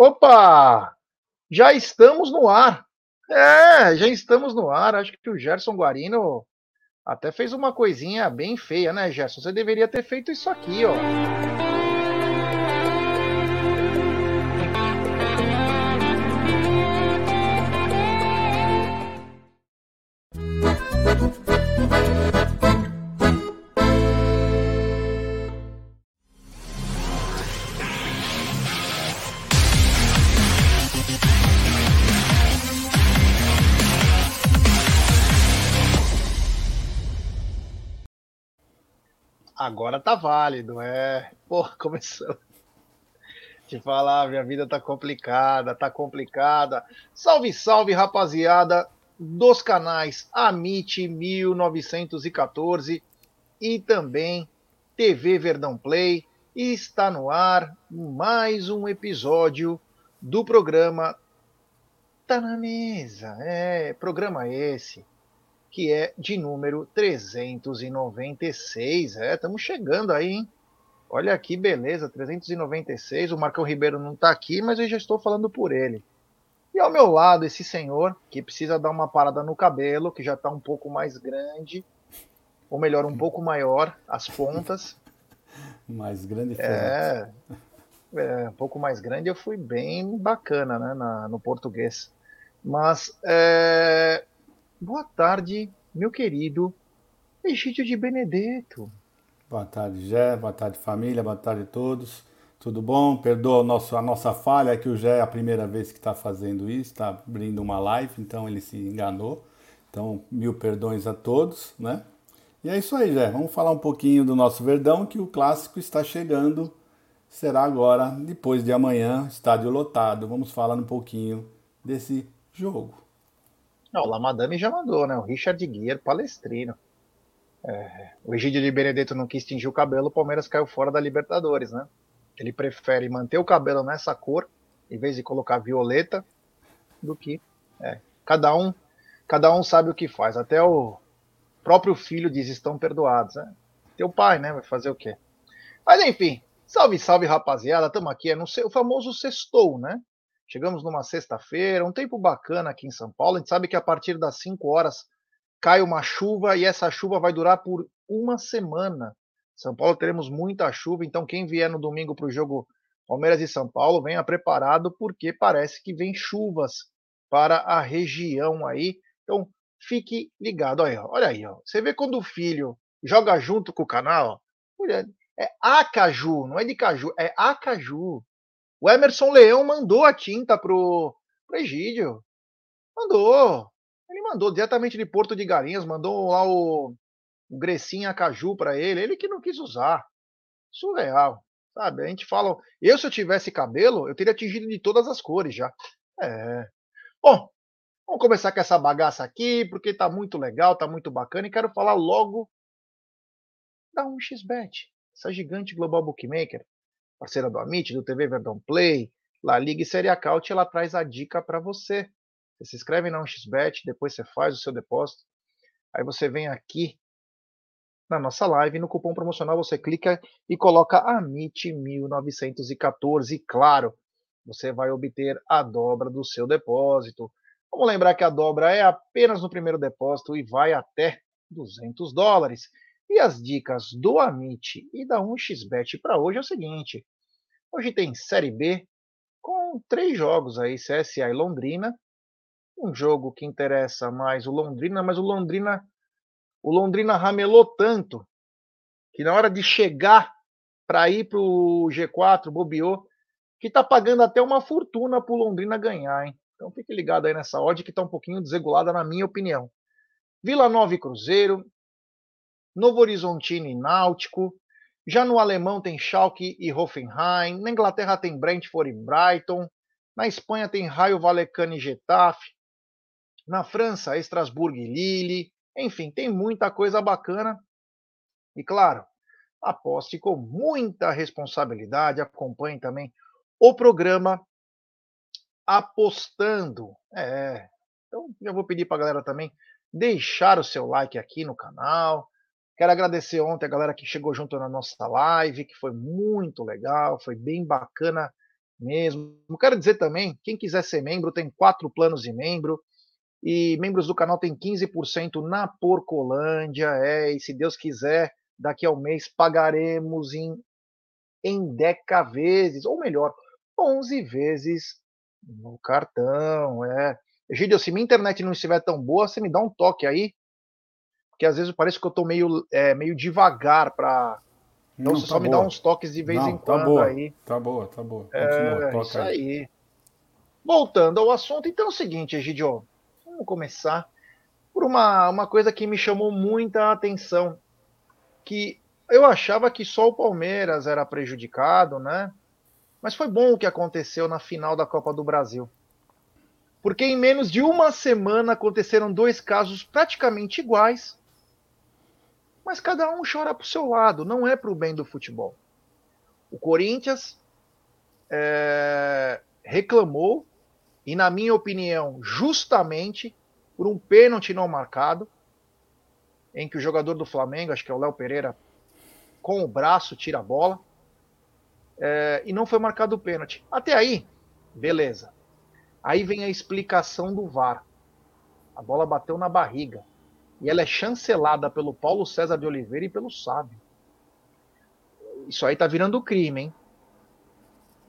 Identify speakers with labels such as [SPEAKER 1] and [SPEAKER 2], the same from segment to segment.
[SPEAKER 1] Opa! Já estamos no ar. É, já estamos no ar. Acho que o Gerson Guarino até fez uma coisinha bem feia, né, Gerson? Você deveria ter feito isso aqui, ó. Agora tá válido, é. Pô, começou. Te falar, minha vida tá complicada, tá complicada. Salve, salve, rapaziada dos canais Amit 1914 e também TV Verdão Play. Está no ar mais um episódio do programa Tá na Mesa. É, programa esse que é de número 396. É, estamos chegando aí, hein? Olha aqui, beleza, 396. O Marcão Ribeiro não está aqui, mas eu já estou falando por ele. E ao meu lado, esse senhor que precisa dar uma parada no cabelo, que já está um pouco mais grande, ou melhor, um pouco maior, as pontas.
[SPEAKER 2] mais grande
[SPEAKER 1] é, é, um pouco mais grande, eu fui bem bacana né, na, no português. Mas é, Boa tarde, meu querido Egídio de Benedetto.
[SPEAKER 2] Boa tarde, Gé. Boa tarde, família. Boa tarde a todos. Tudo bom? Perdoa nosso, a nossa falha, que o Gé é a primeira vez que está fazendo isso, está abrindo uma live, então ele se enganou. Então, mil perdões a todos, né? E é isso aí, Gé. Vamos falar um pouquinho do nosso Verdão, que o clássico está chegando. Será agora, depois de amanhã, estádio lotado. Vamos falar um pouquinho desse jogo.
[SPEAKER 1] Não, o Lamadame já mandou, né? O Richard Guier, palestrino. É, o Egídio de Benedetto não quis tingir o cabelo, o Palmeiras caiu fora da Libertadores, né? Ele prefere manter o cabelo nessa cor, em vez de colocar violeta, do que. É, cada um cada um sabe o que faz. Até o próprio filho diz: estão perdoados, né? Teu pai, né? Vai fazer o quê? Mas enfim, salve, salve rapaziada, estamos aqui. É no o famoso sextou, né? Chegamos numa sexta-feira, um tempo bacana aqui em São Paulo. A gente sabe que a partir das 5 horas cai uma chuva e essa chuva vai durar por uma semana. São Paulo teremos muita chuva, então quem vier no domingo para o jogo Palmeiras e São Paulo, venha preparado, porque parece que vem chuvas para a região aí. Então fique ligado. Olha, olha aí, ó. você vê quando o filho joga junto com o canal, olha, é Acaju, não é de caju, é Acaju. O Emerson Leão mandou a tinta pro, pro Egídio. Mandou. Ele mandou diretamente de Porto de Galinhas, mandou lá o, o Grecinha Caju para ele. Ele que não quis usar. Surreal. Sabe? A gente fala. Eu, se eu tivesse cabelo, eu teria tingido de todas as cores já. É. Bom, vamos começar com essa bagaça aqui, porque tá muito legal, tá muito bacana. E quero falar logo da 1xBet, essa gigante global bookmaker parceira do Amit, do TV Verdão Play, La Liga e Série Acaute, ela traz a dica para você. Você se inscreve na 1xBet, depois você faz o seu depósito. Aí você vem aqui na nossa live, no cupom promocional você clica e coloca AMIT1914 e claro, você vai obter a dobra do seu depósito. Vamos lembrar que a dobra é apenas no primeiro depósito e vai até 200 dólares. E as dicas do Amit e da 1xBet para hoje é o seguinte: hoje tem Série B com três jogos aí, CSA e Londrina. Um jogo que interessa mais o Londrina, mas o Londrina o Londrina ramelou tanto que na hora de chegar para ir para o G4, bobeou, que está pagando até uma fortuna para o Londrina ganhar, hein? Então fique ligado aí nessa odd que está um pouquinho desregulada, na minha opinião. Vila Nova e Cruzeiro, Novo Horizontino e Náutico. Já no alemão tem Schalke e Hoffenheim. Na Inglaterra tem Brentford e Brighton. Na Espanha tem Raio Vallecano e Getafe. Na França, Estrasburgo e Lille. Enfim, tem muita coisa bacana. E claro, aposte com muita responsabilidade. Acompanhe também o programa Apostando. É. Então, já vou pedir para a galera também deixar o seu like aqui no canal, Quero agradecer ontem a galera que chegou junto na nossa live, que foi muito legal, foi bem bacana mesmo. Quero dizer também, quem quiser ser membro, tem quatro planos de membro. E membros do canal tem 15% na Porcolândia. É, e se Deus quiser, daqui ao mês pagaremos em, em deca vezes, ou melhor, 11 vezes no cartão. É. Egídio, se minha internet não estiver tão boa, você me dá um toque aí. Porque às vezes parece que eu tô meio, é, meio devagar para então não, você tá só boa. me dá uns toques de vez não, em tá quando
[SPEAKER 2] boa,
[SPEAKER 1] aí.
[SPEAKER 2] Tá boa, tá boa.
[SPEAKER 1] Continua, é, isso aí. aí. Voltando ao assunto, então é o seguinte, Egidio. Vamos começar por uma, uma coisa que me chamou muita atenção. Que eu achava que só o Palmeiras era prejudicado, né? Mas foi bom o que aconteceu na final da Copa do Brasil. Porque em menos de uma semana aconteceram dois casos praticamente iguais mas cada um chora para o seu lado, não é para o bem do futebol. O Corinthians é, reclamou, e na minha opinião, justamente por um pênalti não marcado, em que o jogador do Flamengo, acho que é o Léo Pereira, com o braço tira a bola, é, e não foi marcado o pênalti. Até aí, beleza. Aí vem a explicação do VAR. A bola bateu na barriga e ela é chancelada pelo Paulo César de Oliveira e pelo Sábio. Isso aí tá virando crime, hein?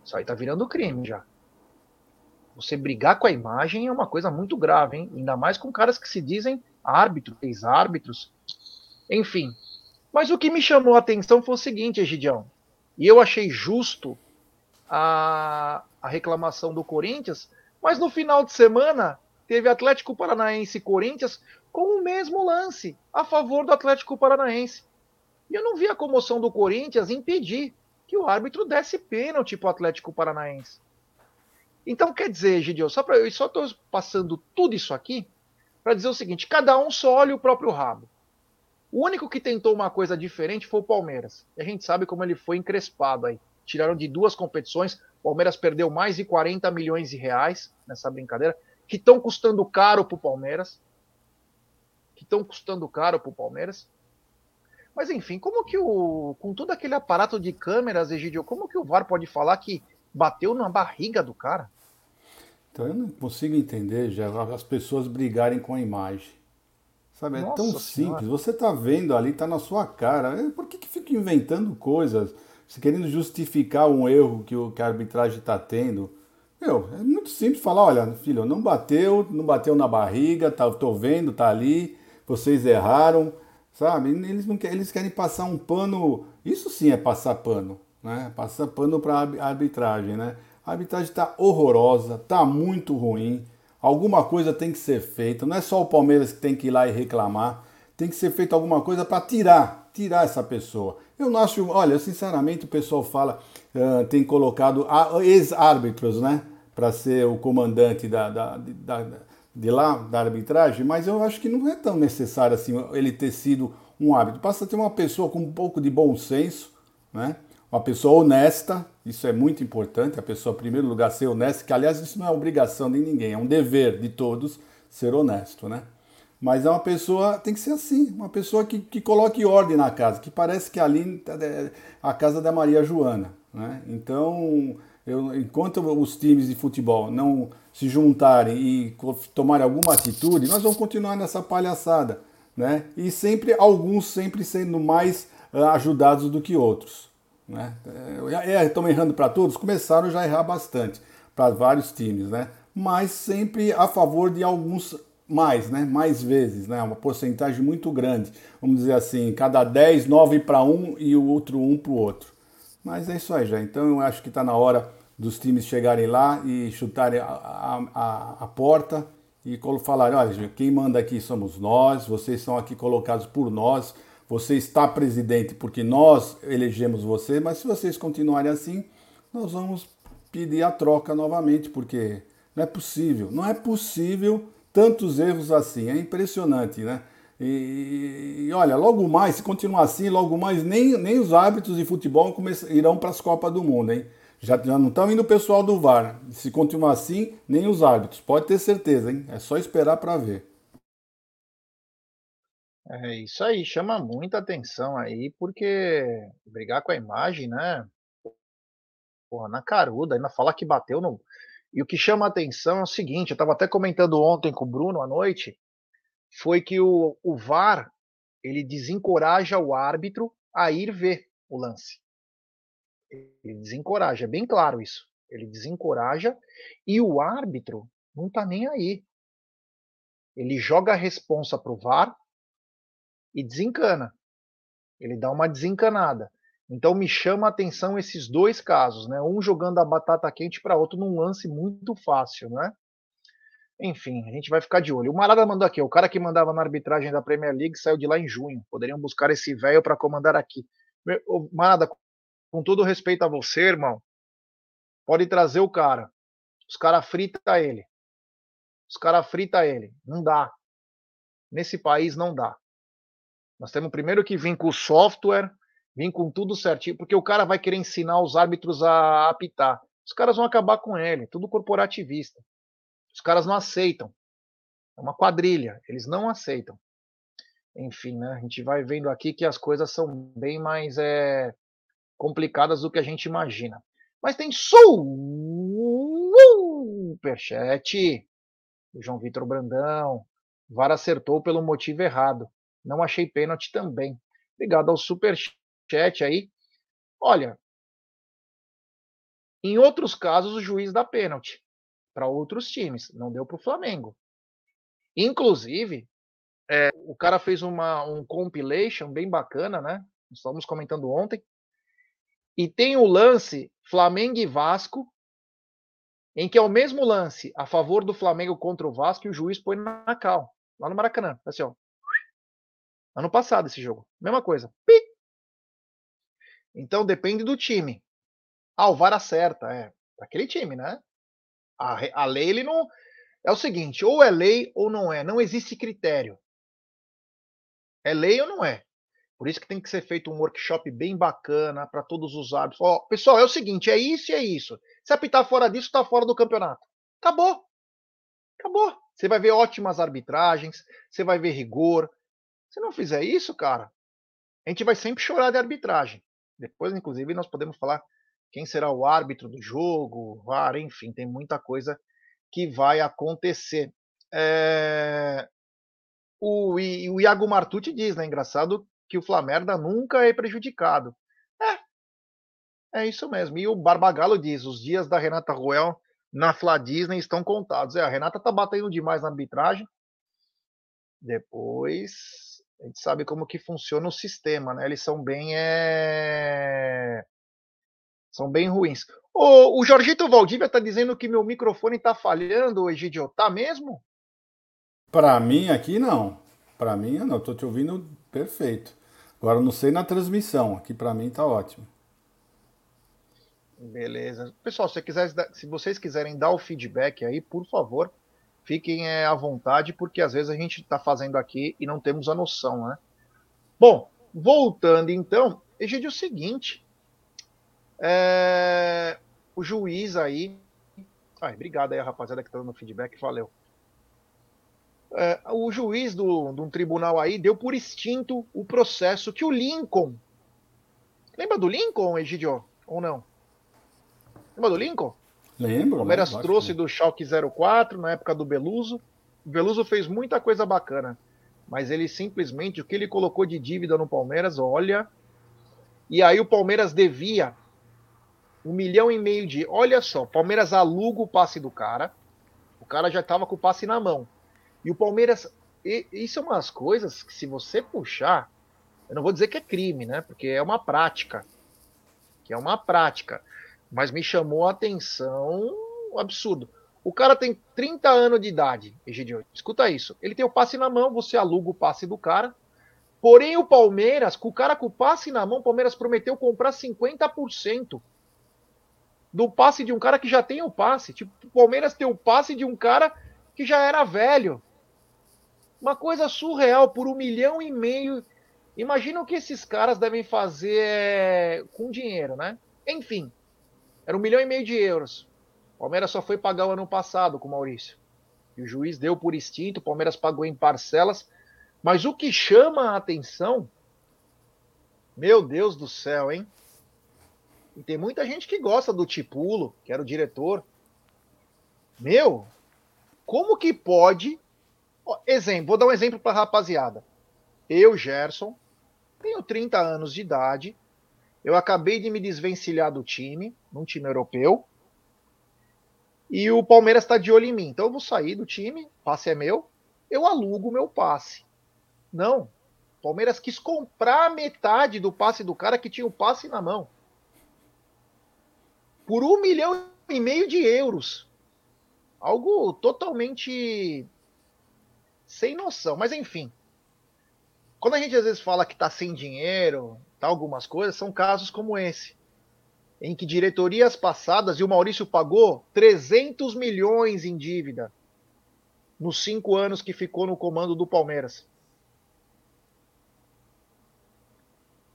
[SPEAKER 1] Isso aí tá virando crime já. Você brigar com a imagem é uma coisa muito grave, hein? Ainda mais com caras que se dizem árbitros, ex-árbitros. Enfim. Mas o que me chamou a atenção foi o seguinte, Egidião. E eu achei justo a, a reclamação do Corinthians, mas no final de semana teve Atlético Paranaense e Corinthians com o mesmo lance a favor do Atlético Paranaense. E eu não vi a comoção do Corinthians impedir que o árbitro desse pênalti para o Atlético Paranaense. Então quer dizer, Gideon, só para eu só estou passando tudo isso aqui para dizer o seguinte: cada um só olha o próprio rabo. O único que tentou uma coisa diferente foi o Palmeiras. E a gente sabe como ele foi encrespado aí. Tiraram de duas competições. O Palmeiras perdeu mais de 40 milhões de reais nessa brincadeira, que estão custando caro para o Palmeiras que estão custando caro para o Palmeiras. Mas enfim, como que o. Com todo aquele aparato de câmeras, Egidio, como que o VAR pode falar que bateu na barriga do cara?
[SPEAKER 2] Então eu não consigo entender já as pessoas brigarem com a imagem. Sabe, é Nossa tão senhora. simples. Você está vendo ali, está na sua cara. É, por que, que fica inventando coisas? Você querendo justificar um erro que, o, que a arbitragem está tendo? Meu, é muito simples falar, olha, filho, não bateu, não bateu na barriga, tá, tô vendo, tá ali vocês erraram, sabe? Eles, não querem, eles querem passar um pano, isso sim é passar pano, né? Passar pano para arbitragem, né? A arbitragem está horrorosa, está muito ruim, alguma coisa tem que ser feita, não é só o Palmeiras que tem que ir lá e reclamar, tem que ser feita alguma coisa para tirar, tirar essa pessoa. Eu não acho, olha, sinceramente o pessoal fala, uh, tem colocado ex-árbitros, né? Para ser o comandante da, da, da, de lá, da arbitragem, mas eu acho que não é tão necessário assim ele ter sido um árbitro. Basta ter uma pessoa com um pouco de bom senso, né? uma pessoa honesta, isso é muito importante, a pessoa, em primeiro lugar, ser honesta, que aliás isso não é obrigação de ninguém, é um dever de todos ser honesto, né? Mas é uma pessoa, tem que ser assim, uma pessoa que, que coloque ordem na casa, que parece que ali é a casa da Maria Joana, né? Então, eu, enquanto os times de futebol não se juntarem e tomarem alguma atitude, nós vamos continuar nessa palhaçada, né? E sempre alguns sempre sendo mais uh, ajudados do que outros, né? Estão é, errando para todos, começaram já a errar bastante para vários times, né? Mas sempre a favor de alguns mais, né? Mais vezes, né? Uma porcentagem muito grande. Vamos dizer assim, cada 10, 9 para um e o outro um para o outro. Mas é isso aí já. Então eu acho que está na hora dos times chegarem lá e chutarem a, a, a porta e falarem, olha, quem manda aqui somos nós, vocês são aqui colocados por nós, você está presidente porque nós elegemos você, mas se vocês continuarem assim, nós vamos pedir a troca novamente, porque não é possível, não é possível tantos erros assim, é impressionante, né? E, e, olha, logo mais, se continuar assim, logo mais nem, nem os árbitros de futebol irão para as Copas do Mundo, hein? Já, já não estão indo o pessoal do VAR. Se continuar assim, nem os árbitros. Pode ter certeza, hein? É só esperar para ver.
[SPEAKER 1] É isso aí, chama muita atenção aí, porque brigar com a imagem, né? Porra, na caruda, ainda falar que bateu no. E o que chama a atenção é o seguinte: eu estava até comentando ontem com o Bruno à noite, foi que o, o VAR ele desencoraja o árbitro a ir ver o lance. Ele desencoraja, é bem claro isso. Ele desencoraja e o árbitro não está nem aí. Ele joga a responsa para o VAR e desencana. Ele dá uma desencanada. Então me chama a atenção esses dois casos, né? Um jogando a batata quente para outro num lance muito fácil, né? Enfim, a gente vai ficar de olho. O Marada mandou aqui, o cara que mandava na arbitragem da Premier League saiu de lá em junho. Poderiam buscar esse velho para comandar aqui. Marada, com todo respeito a você, irmão, pode trazer o cara. Os caras frita ele. Os caras frita ele. Não dá. Nesse país não dá. Nós temos primeiro que vir com o software, vir com tudo certinho, porque o cara vai querer ensinar os árbitros a apitar. Os caras vão acabar com ele, tudo corporativista. Os caras não aceitam. É uma quadrilha, eles não aceitam. Enfim, né? A gente vai vendo aqui que as coisas são bem mais é, complicadas do que a gente imagina. Mas tem superchat do João Vitor Brandão. VAR acertou pelo motivo errado. Não achei pênalti também. Obrigado ao superchat aí. Olha, em outros casos o juiz dá pênalti para outros times, não deu para o Flamengo. Inclusive, é, o cara fez uma, um compilation bem bacana, né? Estamos comentando ontem. E tem o lance Flamengo e Vasco, em que é o mesmo lance a favor do Flamengo contra o Vasco e o juiz põe na cal, lá no Maracanã. Assim, ó. Ano passado esse jogo. Mesma coisa. Pi! Então depende do time. Ah, o VAR acerta, é. Aquele time, né? A, a lei, ele não. É o seguinte, ou é lei ou não é. Não existe critério. É lei ou não é? Por isso que tem que ser feito um workshop bem bacana para todos os árbitros. Ó, pessoal, é o seguinte, é isso e é isso. Se apitar fora disso, está fora do campeonato. Acabou. Acabou. Você vai ver ótimas arbitragens, você vai ver rigor. Se não fizer isso, cara, a gente vai sempre chorar de arbitragem. Depois, inclusive, nós podemos falar quem será o árbitro do jogo, VAR, enfim, tem muita coisa que vai acontecer. É... O, o Iago Martucci diz, né? Engraçado que o Flamerda nunca é prejudicado. É, é isso mesmo. E o Barbagalo diz: os dias da Renata Ruel na Fla Disney estão contados. É, a Renata tá batendo demais na arbitragem. Depois a gente sabe como que funciona o sistema, né? Eles são bem é... são bem ruins. O, o Jorgito Valdívia está dizendo que meu microfone está falhando, Egidio. Tá mesmo?
[SPEAKER 2] Para mim aqui não. Para mim não. Estou te ouvindo perfeito. Agora não sei na transmissão, aqui para mim tá ótimo.
[SPEAKER 1] Beleza. Pessoal, se, quiser, se vocês quiserem dar o feedback aí, por favor, fiquem é, à vontade, porque às vezes a gente está fazendo aqui e não temos a noção, né? Bom, voltando então, Egidio, é o seguinte. É, o juiz aí. Ai, obrigado aí, a rapaziada que tá dando feedback, valeu. É, o juiz do, de um tribunal aí deu por extinto o processo que o Lincoln. Lembra do Lincoln, Egidio? Ou não? Lembra do Lincoln?
[SPEAKER 2] Lembro.
[SPEAKER 1] O Palmeiras trouxe do Schalke 04 na época do Beluso. O Beluso fez muita coisa bacana, mas ele simplesmente o que ele colocou de dívida no Palmeiras, olha. E aí o Palmeiras devia um milhão e meio de. Olha só, Palmeiras aluga o passe do cara. O cara já estava com o passe na mão. E o Palmeiras, e, isso é umas coisas que se você puxar, eu não vou dizer que é crime, né? Porque é uma prática. Que é uma prática. Mas me chamou a atenção um absurdo. O cara tem 30 anos de idade, Egidio. Escuta isso. Ele tem o passe na mão, você aluga o passe do cara. Porém, o Palmeiras, com o cara com o passe na mão, o Palmeiras prometeu comprar 50% do passe de um cara que já tem o passe. Tipo, o Palmeiras tem o passe de um cara que já era velho. Uma coisa surreal, por um milhão e meio. Imagina o que esses caras devem fazer é, com dinheiro, né? Enfim, era um milhão e meio de euros. O Palmeiras só foi pagar o ano passado com o Maurício. E o juiz deu por extinto, o Palmeiras pagou em parcelas. Mas o que chama a atenção, meu Deus do céu, hein? E tem muita gente que gosta do Tipulo, que era o diretor. Meu, como que pode. exemplo, vou dar um exemplo para rapaziada. Eu, Gerson, tenho 30 anos de idade. Eu acabei de me desvencilhar do time, num time europeu. E o Palmeiras está de olho em mim. Então eu vou sair do time, passe é meu, eu alugo o meu passe. Não. O Palmeiras quis comprar metade do passe do cara que tinha o passe na mão. Por um milhão e meio de euros. Algo totalmente sem noção. Mas enfim. Quando a gente às vezes fala que está sem dinheiro, tá algumas coisas, são casos como esse. Em que diretorias passadas, e o Maurício pagou 300 milhões em dívida nos cinco anos que ficou no comando do Palmeiras.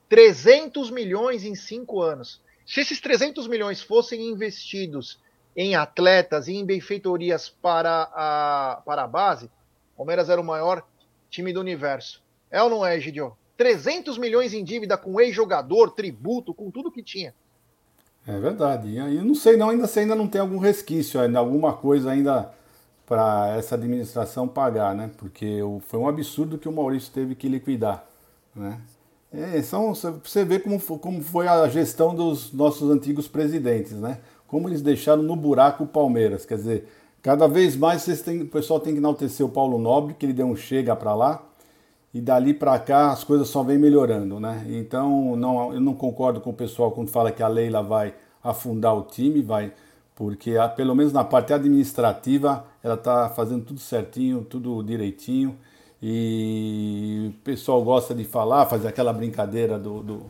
[SPEAKER 1] 300 milhões em cinco anos. Se esses 300 milhões fossem investidos em atletas e em benfeitorias para a, para a base, o Palmeiras era o maior time do universo. É ou não é, Gidio? 300 milhões em dívida com ex-jogador, tributo, com tudo que tinha.
[SPEAKER 2] É verdade. E eu não sei não, ainda se ainda não tem algum resquício, ainda alguma coisa ainda para essa administração pagar, né? Porque foi um absurdo que o Maurício teve que liquidar, né? É, são, você vê como, como foi a gestão dos nossos antigos presidentes, né? Como eles deixaram no buraco o Palmeiras. Quer dizer, cada vez mais vocês têm, o pessoal tem que enaltecer o Paulo Nobre, que ele deu um chega para lá, e dali para cá as coisas só vêm melhorando, né? Então, não, eu não concordo com o pessoal quando fala que a Leila vai afundar o time, vai, porque a, pelo menos na parte administrativa ela está fazendo tudo certinho, tudo direitinho. E o pessoal gosta de falar, fazer aquela brincadeira do, do,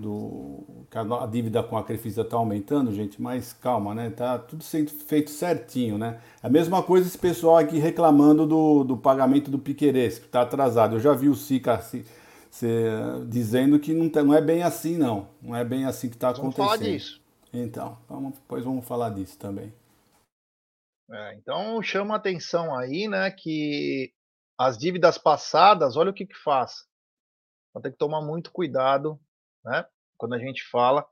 [SPEAKER 2] do a dívida com a Crefisa está aumentando, gente, mas calma, né? Tá tudo sendo feito certinho, né? A mesma coisa esse pessoal aqui reclamando do, do pagamento do Piqueires, que está atrasado. Eu já vi o Sica se, se, dizendo que não, tá, não é bem assim, não. Não é bem assim que está acontecendo. Vamos falar disso. Então, vamos, depois vamos falar disso também.
[SPEAKER 1] É, então chama atenção aí, né, que as dívidas passadas, olha o que, que faz. Então tem que tomar muito cuidado, né? Quando a gente fala.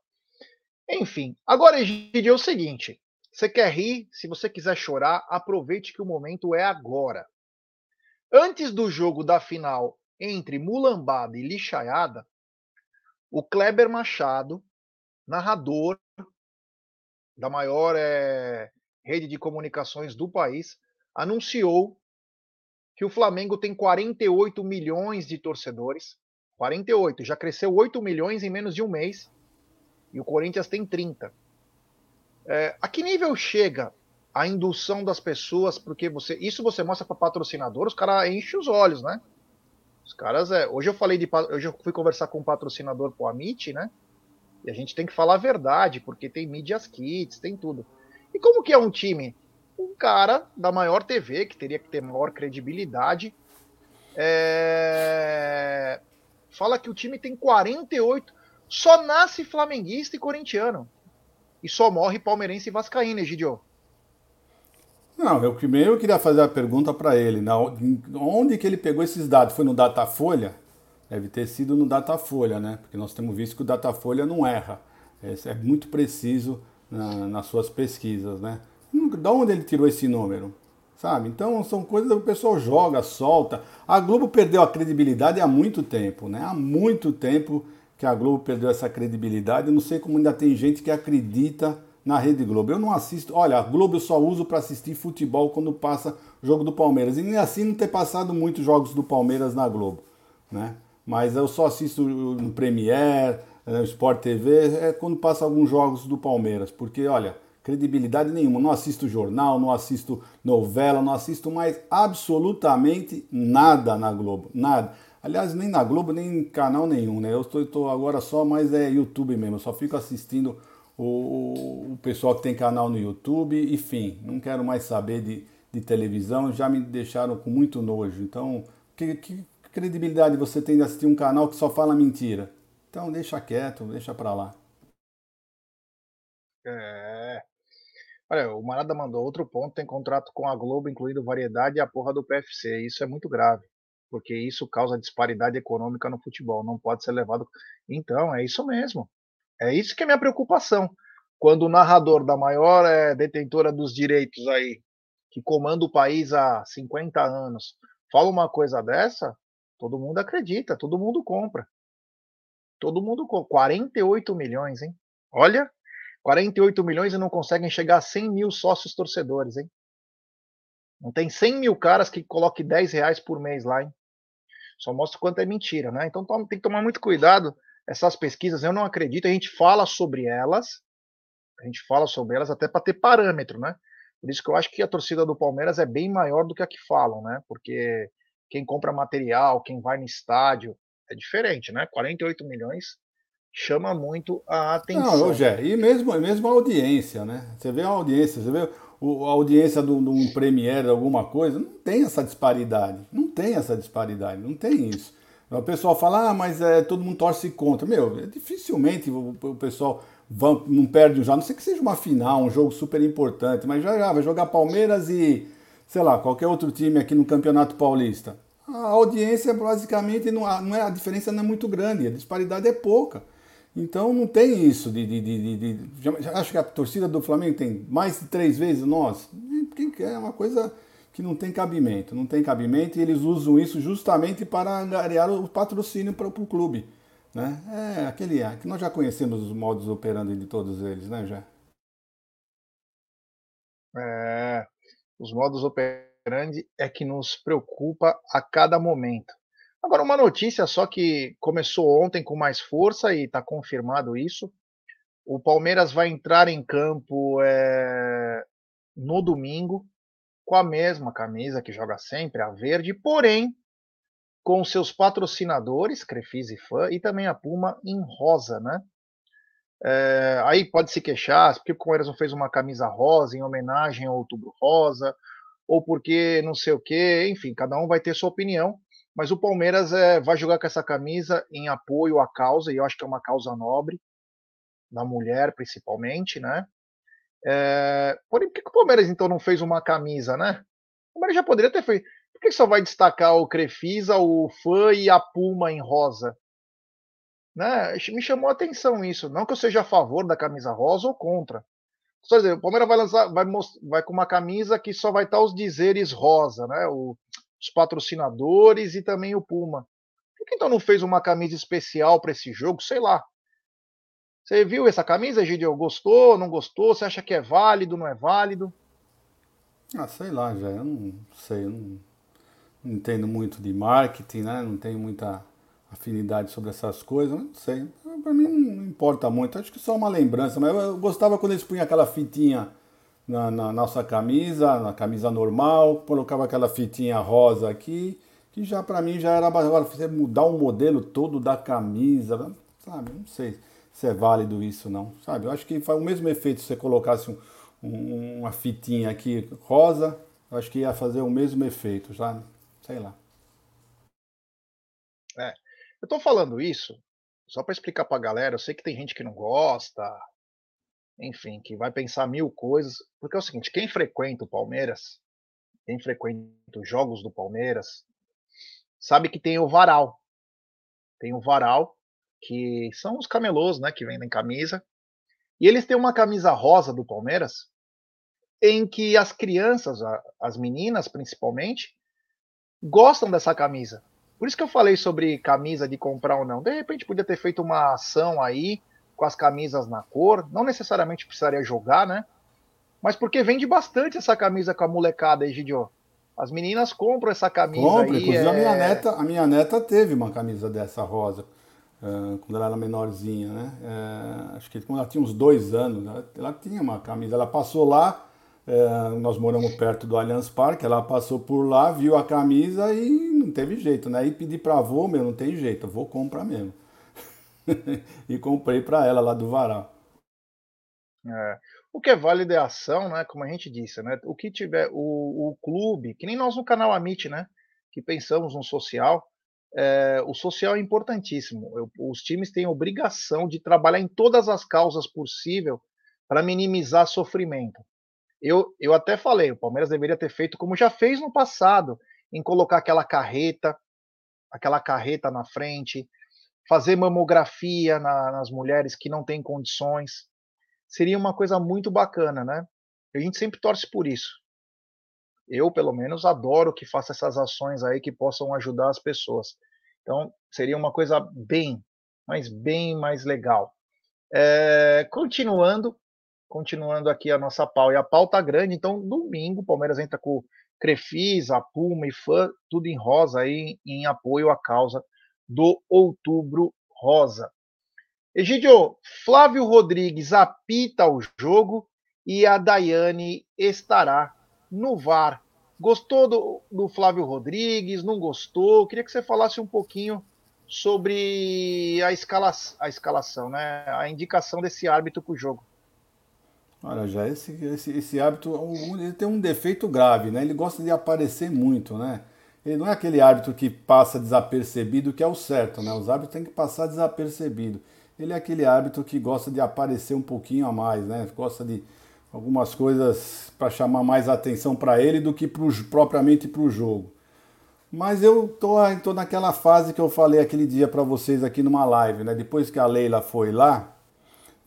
[SPEAKER 1] Enfim, agora, Egidio, é o seguinte: você quer rir, se você quiser chorar, aproveite que o momento é agora. Antes do jogo da final entre Mulambada e Lixaiada, o Kleber Machado, narrador da maior é, rede de comunicações do país, anunciou que o Flamengo tem 48 milhões de torcedores. 48, já cresceu 8 milhões em menos de um mês. E o Corinthians tem 30. É, a que nível chega a indução das pessoas? Porque você, isso você mostra para patrocinador, os caras enchem os olhos, né? Os caras, é, hoje eu falei de, hoje eu fui conversar com um patrocinador pro Amit, né? E a gente tem que falar a verdade, porque tem mídias kits, tem tudo. E como que é um time um cara da maior TV, que teria que ter maior credibilidade, é... fala que o time tem 48, só nasce flamenguista e corintiano. E só morre palmeirense e vascaíno, Egidio.
[SPEAKER 2] Não, eu primeiro queria fazer a pergunta para ele. Na, onde que ele pegou esses dados? Foi no Datafolha? Deve ter sido no Datafolha, né? Porque nós temos visto que o Datafolha não erra. É, é muito preciso na, nas suas pesquisas, né? Da onde ele tirou esse número? Sabe? Então são coisas que o pessoal joga, solta. A Globo perdeu a credibilidade há muito tempo, né? Há muito tempo que a Globo perdeu essa credibilidade. Eu não sei como ainda tem gente que acredita na Rede Globo. Eu não assisto. Olha, a Globo eu só uso para assistir futebol quando passa jogo do Palmeiras. E nem assim não ter passado muitos jogos do Palmeiras na Globo, né? Mas eu só assisto no Premiere, no Sport TV, é quando passa alguns jogos do Palmeiras, porque olha, credibilidade nenhuma. Não assisto jornal, não assisto novela, não assisto mais absolutamente nada na Globo. Nada. Aliás, nem na Globo, nem em canal nenhum, né? Eu estou agora só mais é YouTube mesmo. Eu só fico assistindo o, o pessoal que tem canal no YouTube. Enfim, não quero mais saber de, de televisão. Já me deixaram com muito nojo. Então, que, que credibilidade você tem de assistir um canal que só fala mentira? Então, deixa quieto, deixa pra lá.
[SPEAKER 1] É, Olha, o Marada mandou outro ponto, tem contrato com a Globo, incluindo variedade e a porra do PFC. Isso é muito grave, porque isso causa disparidade econômica no futebol, não pode ser levado. Então, é isso mesmo. É isso que é minha preocupação. Quando o narrador da maior é, detentora dos direitos aí, que comanda o país há 50 anos, fala uma coisa dessa, todo mundo acredita, todo mundo compra. Todo mundo compra. 48 milhões, hein? Olha, 48 milhões e não conseguem chegar a 100 mil sócios torcedores, hein? Não tem 100 mil caras que coloquem 10 reais por mês lá, hein? Só mostra quanto é mentira, né? Então tem que tomar muito cuidado. Essas pesquisas, eu não acredito, a gente fala sobre elas, a gente fala sobre elas até para ter parâmetro, né? Por isso que eu acho que a torcida do Palmeiras é bem maior do que a que falam, né? Porque quem compra material, quem vai no estádio, é diferente, né? 48 milhões chama muito a atenção.
[SPEAKER 2] Não, Jé, e mesmo, mesmo a audiência, né? Você vê a audiência, você vê o, a audiência de um Premiere, alguma coisa, não tem essa disparidade. Não tem essa disparidade, não tem isso. O pessoal fala, ah, mas é, todo mundo torce contra. Meu, dificilmente o, o pessoal vão, não perde um jogo, a não sei que seja uma final, um jogo super importante, mas já, já vai jogar Palmeiras e, sei lá, qualquer outro time aqui no Campeonato Paulista. A audiência basicamente não, não é, a diferença não é muito grande, a disparidade é pouca. Então não tem isso de, de, de, de, acho que a torcida do Flamengo tem mais de três vezes nós. É uma coisa que não tem cabimento, não tem cabimento e eles usam isso justamente para angariar o patrocínio para o clube, né? É aquele que nós já conhecemos os modos operando de todos eles, né, já.
[SPEAKER 1] É, os modos operandi é que nos preocupa a cada momento. Agora, uma notícia só que começou ontem com mais força e está confirmado isso. O Palmeiras vai entrar em campo é, no domingo com a mesma camisa que joga sempre, a verde, porém com seus patrocinadores, Crefisa e Fã, e também a Puma em rosa, né? É, aí pode se queixar porque o Palmeiras não fez uma camisa rosa em homenagem ao Outubro Rosa, ou porque não sei o que, enfim, cada um vai ter sua opinião. Mas o Palmeiras é, vai jogar com essa camisa em apoio à causa, e eu acho que é uma causa nobre, da mulher principalmente, né? É, porém, por que, que o Palmeiras então não fez uma camisa, né? O Palmeiras já poderia ter feito. Por que só vai destacar o Crefisa, o Fã e a Puma em rosa? Né? Me chamou a atenção isso. Não que eu seja a favor da camisa rosa ou contra. Só dizer, o Palmeiras vai lançar, vai, vai com uma camisa que só vai estar os dizeres rosa, né? O, os patrocinadores e também o Puma. Por que então não fez uma camisa especial para esse jogo? Sei lá. Você viu essa camisa, Gideon? Gostou, não gostou? Você acha que é válido, não é válido?
[SPEAKER 2] Ah, sei lá, já. Eu não sei. Eu não, não entendo muito de marketing, né? Não tenho muita afinidade sobre essas coisas. Não sei. Para mim não importa muito. Acho que só uma lembrança. Mas eu gostava quando eles punham aquela fitinha na, na, nossa camisa, na camisa normal, colocava aquela fitinha rosa aqui, que já para mim já era agora você mudar o modelo todo da camisa, sabe? Não sei se é válido isso não, sabe? Eu acho que faz o mesmo efeito se você colocasse um, um, uma fitinha aqui rosa, acho que ia fazer o mesmo efeito, já, sei lá.
[SPEAKER 1] É, eu tô falando isso só para explicar para a galera. Eu sei que tem gente que não gosta, enfim, que vai pensar mil coisas. Porque é o seguinte: quem frequenta o Palmeiras, quem frequenta os jogos do Palmeiras, sabe que tem o varal. Tem o varal, que são os camelôs, né, que vendem camisa. E eles têm uma camisa rosa do Palmeiras, em que as crianças, as meninas principalmente, gostam dessa camisa. Por isso que eu falei sobre camisa de comprar ou não. De repente podia ter feito uma ação aí com as camisas na cor. Não necessariamente precisaria jogar, né? Mas porque vende bastante essa camisa com a molecada aí, Gidio. As meninas compram essa camisa Compre, aí.
[SPEAKER 2] Inclusive é... a, minha neta, a minha neta teve uma camisa dessa rosa. Uh, quando ela era menorzinha, né? Uh, acho que quando ela tinha uns dois anos, ela, ela tinha uma camisa. Ela passou lá, uh, nós moramos perto do Allianz Parque, ela passou por lá, viu a camisa e não teve jeito, né? E pedi pra avô, meu, não tem jeito, eu vou comprar mesmo. e comprei para ela lá do varal.
[SPEAKER 1] É. O que é válido é a ação, né? Como a gente disse, né? O que tiver o, o clube, que nem nós no canal Amit, né? Que pensamos no social, é, o social é importantíssimo. Eu, os times têm obrigação de trabalhar em todas as causas possível para minimizar sofrimento. Eu, eu até falei, o Palmeiras deveria ter feito como já fez no passado, em colocar aquela carreta, aquela carreta na frente, fazer mamografia na, nas mulheres que não têm condições. Seria uma coisa muito bacana, né? A gente sempre torce por isso. Eu, pelo menos, adoro que faça essas ações aí que possam ajudar as pessoas. Então, seria uma coisa bem, mas bem mais legal. É, continuando, continuando aqui a nossa pau. E a pau tá grande, então domingo o Palmeiras entra com Crefisa, Puma e Fã, tudo em rosa aí, em apoio à causa do Outubro Rosa. Egidio, Flávio Rodrigues apita o jogo e a Daiane estará no VAR. Gostou do, do Flávio Rodrigues? Não gostou? Queria que você falasse um pouquinho sobre a, escala, a escalação, né? a indicação desse árbitro para o jogo.
[SPEAKER 2] Olha, já esse, esse, esse ele tem um defeito grave, né? Ele gosta de aparecer muito, né? Ele não é aquele hábito que passa desapercebido, que é o certo, né? Os hábitos têm que passar desapercebido. Ele é aquele hábito que gosta de aparecer um pouquinho a mais, né? Gosta de algumas coisas para chamar mais atenção para ele do que pro, propriamente para o jogo. Mas eu tô, tô naquela fase que eu falei aquele dia para vocês aqui numa live, né? Depois que a Leila foi lá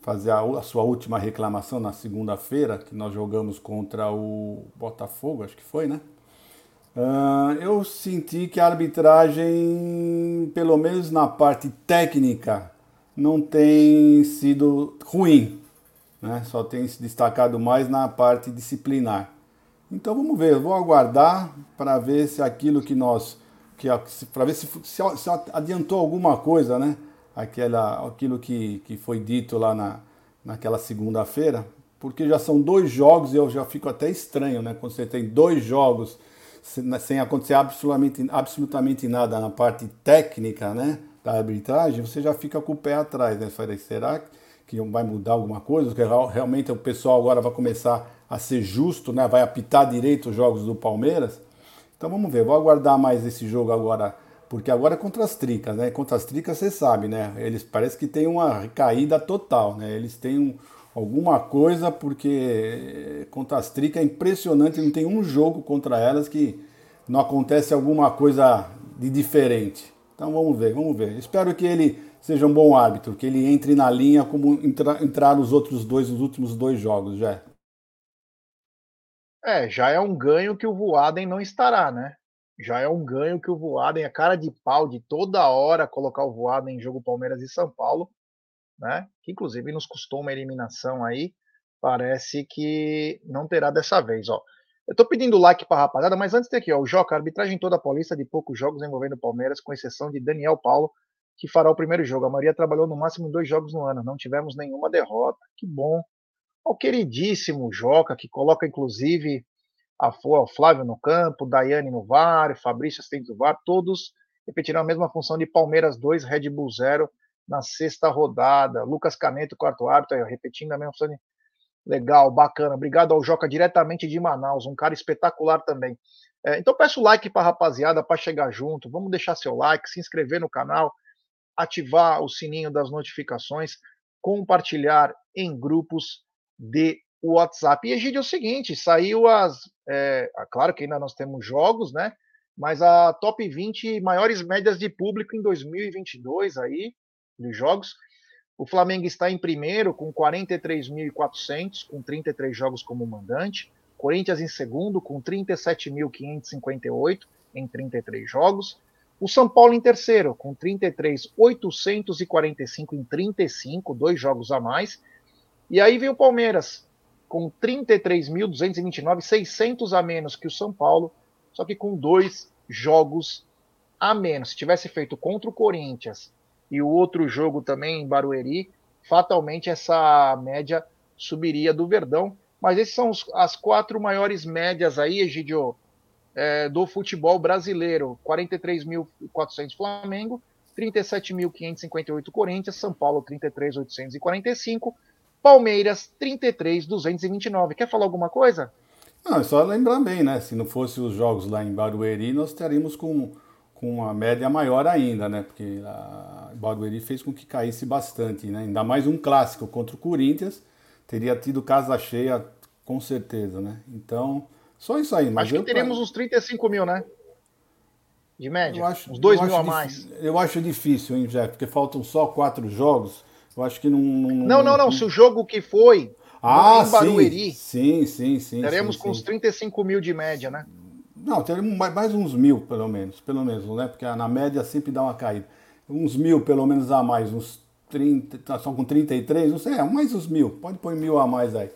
[SPEAKER 2] fazer a, a sua última reclamação na segunda-feira, que nós jogamos contra o Botafogo, acho que foi, né? Uh, eu senti que a arbitragem, pelo menos na parte técnica, não tem sido ruim, né? Só tem se destacado mais na parte disciplinar. Então vamos ver, vou aguardar para ver se aquilo que nós, que para ver se, se, se, adiantou alguma coisa, né? Aquela, aquilo que, que foi dito lá na, naquela segunda-feira, porque já são dois jogos e eu já fico até estranho, né? Quando você tem dois jogos sem acontecer absolutamente, absolutamente nada na parte técnica, né? Da arbitragem, você já fica com o pé atrás, né? Será que vai mudar alguma coisa? Porque realmente o pessoal agora vai começar a ser justo, né? vai apitar direito os jogos do Palmeiras. Então vamos ver, vou aguardar mais esse jogo agora, porque agora é contra as tricas, né? Contra as tricas você sabe, né? Eles parece que tem uma caída total, né? Eles têm um, alguma coisa, porque contra as tricas é impressionante, não tem um jogo contra elas que não acontece alguma coisa de diferente. Então vamos ver, vamos ver. Espero que ele seja um bom árbitro, que ele entre na linha como entrar entrar nos outros dois, nos últimos dois jogos, já.
[SPEAKER 1] É, já é um ganho que o Voaden não estará, né? Já é um ganho que o Voaden, a cara de pau de toda hora colocar o Voaden em jogo Palmeiras e São Paulo, né? Que inclusive nos custou uma eliminação aí. Parece que não terá dessa vez, ó. Eu tô pedindo like pra rapaziada, mas antes tem aqui, ó, o Joca, arbitragem toda a Paulista de poucos jogos envolvendo o Palmeiras, com exceção de Daniel Paulo, que fará o primeiro jogo. A Maria trabalhou no máximo dois jogos no ano, não tivemos nenhuma derrota. Que bom ao queridíssimo Joca, que coloca inclusive a Flávio no campo, Daiane no VAR, Fabrício assistente do VAR, todos repetirão a mesma função de Palmeiras 2, Red Bull 0 na sexta rodada. Lucas Caneto, quarto árbitro, repetindo a mesma função. Legal, bacana. Obrigado ao Joca, diretamente de Manaus, um cara espetacular também. É, então peço like para rapaziada para chegar junto. Vamos deixar seu like, se inscrever no canal, ativar o sininho das notificações, compartilhar em grupos de WhatsApp. E Egídio, é o seguinte, saiu as. É, claro que ainda nós temos jogos, né? Mas a top 20 maiores médias de público em 2022 aí, de jogos. O Flamengo está em primeiro com 43.400, com 33 jogos como mandante. Corinthians em segundo com 37.558 em 33 jogos. O São Paulo em terceiro com 33.845 em 35, dois jogos a mais. E aí vem o Palmeiras, com 33.229, 600 a menos que o São Paulo, só que com dois jogos a menos. Se tivesse feito contra o Corinthians e o outro jogo também em Barueri, fatalmente essa média subiria do Verdão. Mas esses são os, as quatro maiores médias aí, Egidio, é, do futebol brasileiro. 43.400 Flamengo, 37.558 Corinthians, São Paulo 33.845, Palmeiras 33 229. Quer falar alguma coisa?
[SPEAKER 2] Não, é só lembrar bem, né? Se não fosse os jogos lá em Barueri, nós estaríamos com, com uma média maior ainda, né? Porque a Barueri fez com que caísse bastante, né? Ainda mais um clássico contra o Corinthians, teria tido casa cheia com certeza, né? Então, só isso aí.
[SPEAKER 1] Mas Acho que teríamos uns 35 mil, né? De média? Acho, uns 2 mil a mais.
[SPEAKER 2] Eu acho difícil, hein, Jeff? Porque faltam só quatro jogos. Eu acho que não.
[SPEAKER 1] Não, não, não. não. Se o jogo que foi
[SPEAKER 2] ah, em Barueri, sim, sim, sim.
[SPEAKER 1] Teremos
[SPEAKER 2] sim,
[SPEAKER 1] com sim. uns 35 mil de média, né?
[SPEAKER 2] Não, teremos mais uns mil, pelo menos, pelo menos, né? Porque na média sempre dá uma caída. Uns mil, pelo menos, a mais, uns 30, tá só com 33, não sei, é, mais uns mil, pode pôr mil a mais aí.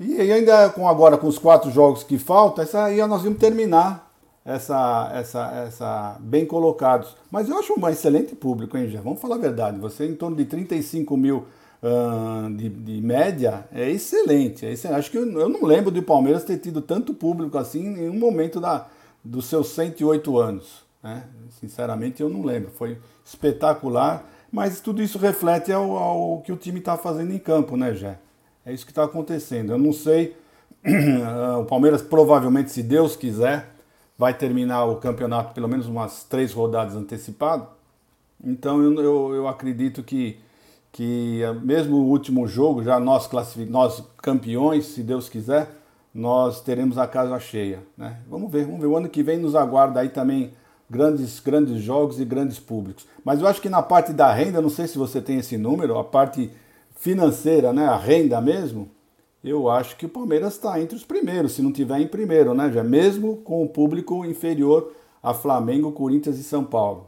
[SPEAKER 2] E ainda com agora com os quatro jogos que faltam, essa aí nós vamos terminar essa, essa, essa bem colocados. Mas eu acho um excelente público, hein, já. Vamos falar a verdade. Você em torno de 35 mil uh, de, de, média é excelente, é excelente. Acho que eu, eu, não lembro do Palmeiras ter tido tanto público assim em nenhum momento da, dos seus 108 anos. Né? Sinceramente, eu não lembro. Foi espetacular, mas tudo isso reflete ao, ao que o time está fazendo em campo, né, Jé? É isso que está acontecendo. Eu não sei. o Palmeiras provavelmente, se Deus quiser, vai terminar o campeonato pelo menos umas três rodadas antecipado. Então eu, eu, eu acredito que, que eh, mesmo o último jogo, já nós, nós campeões, se Deus quiser, nós teremos a casa cheia. Né? Vamos ver, vamos ver. O ano que vem nos aguarda aí também grandes, grandes jogos e grandes públicos. Mas eu acho que na parte da renda, não sei se você tem esse número, a parte financeira, né, a renda mesmo, eu acho que o Palmeiras está entre os primeiros, se não tiver em primeiro, né, já mesmo com o público inferior a Flamengo, Corinthians e São Paulo.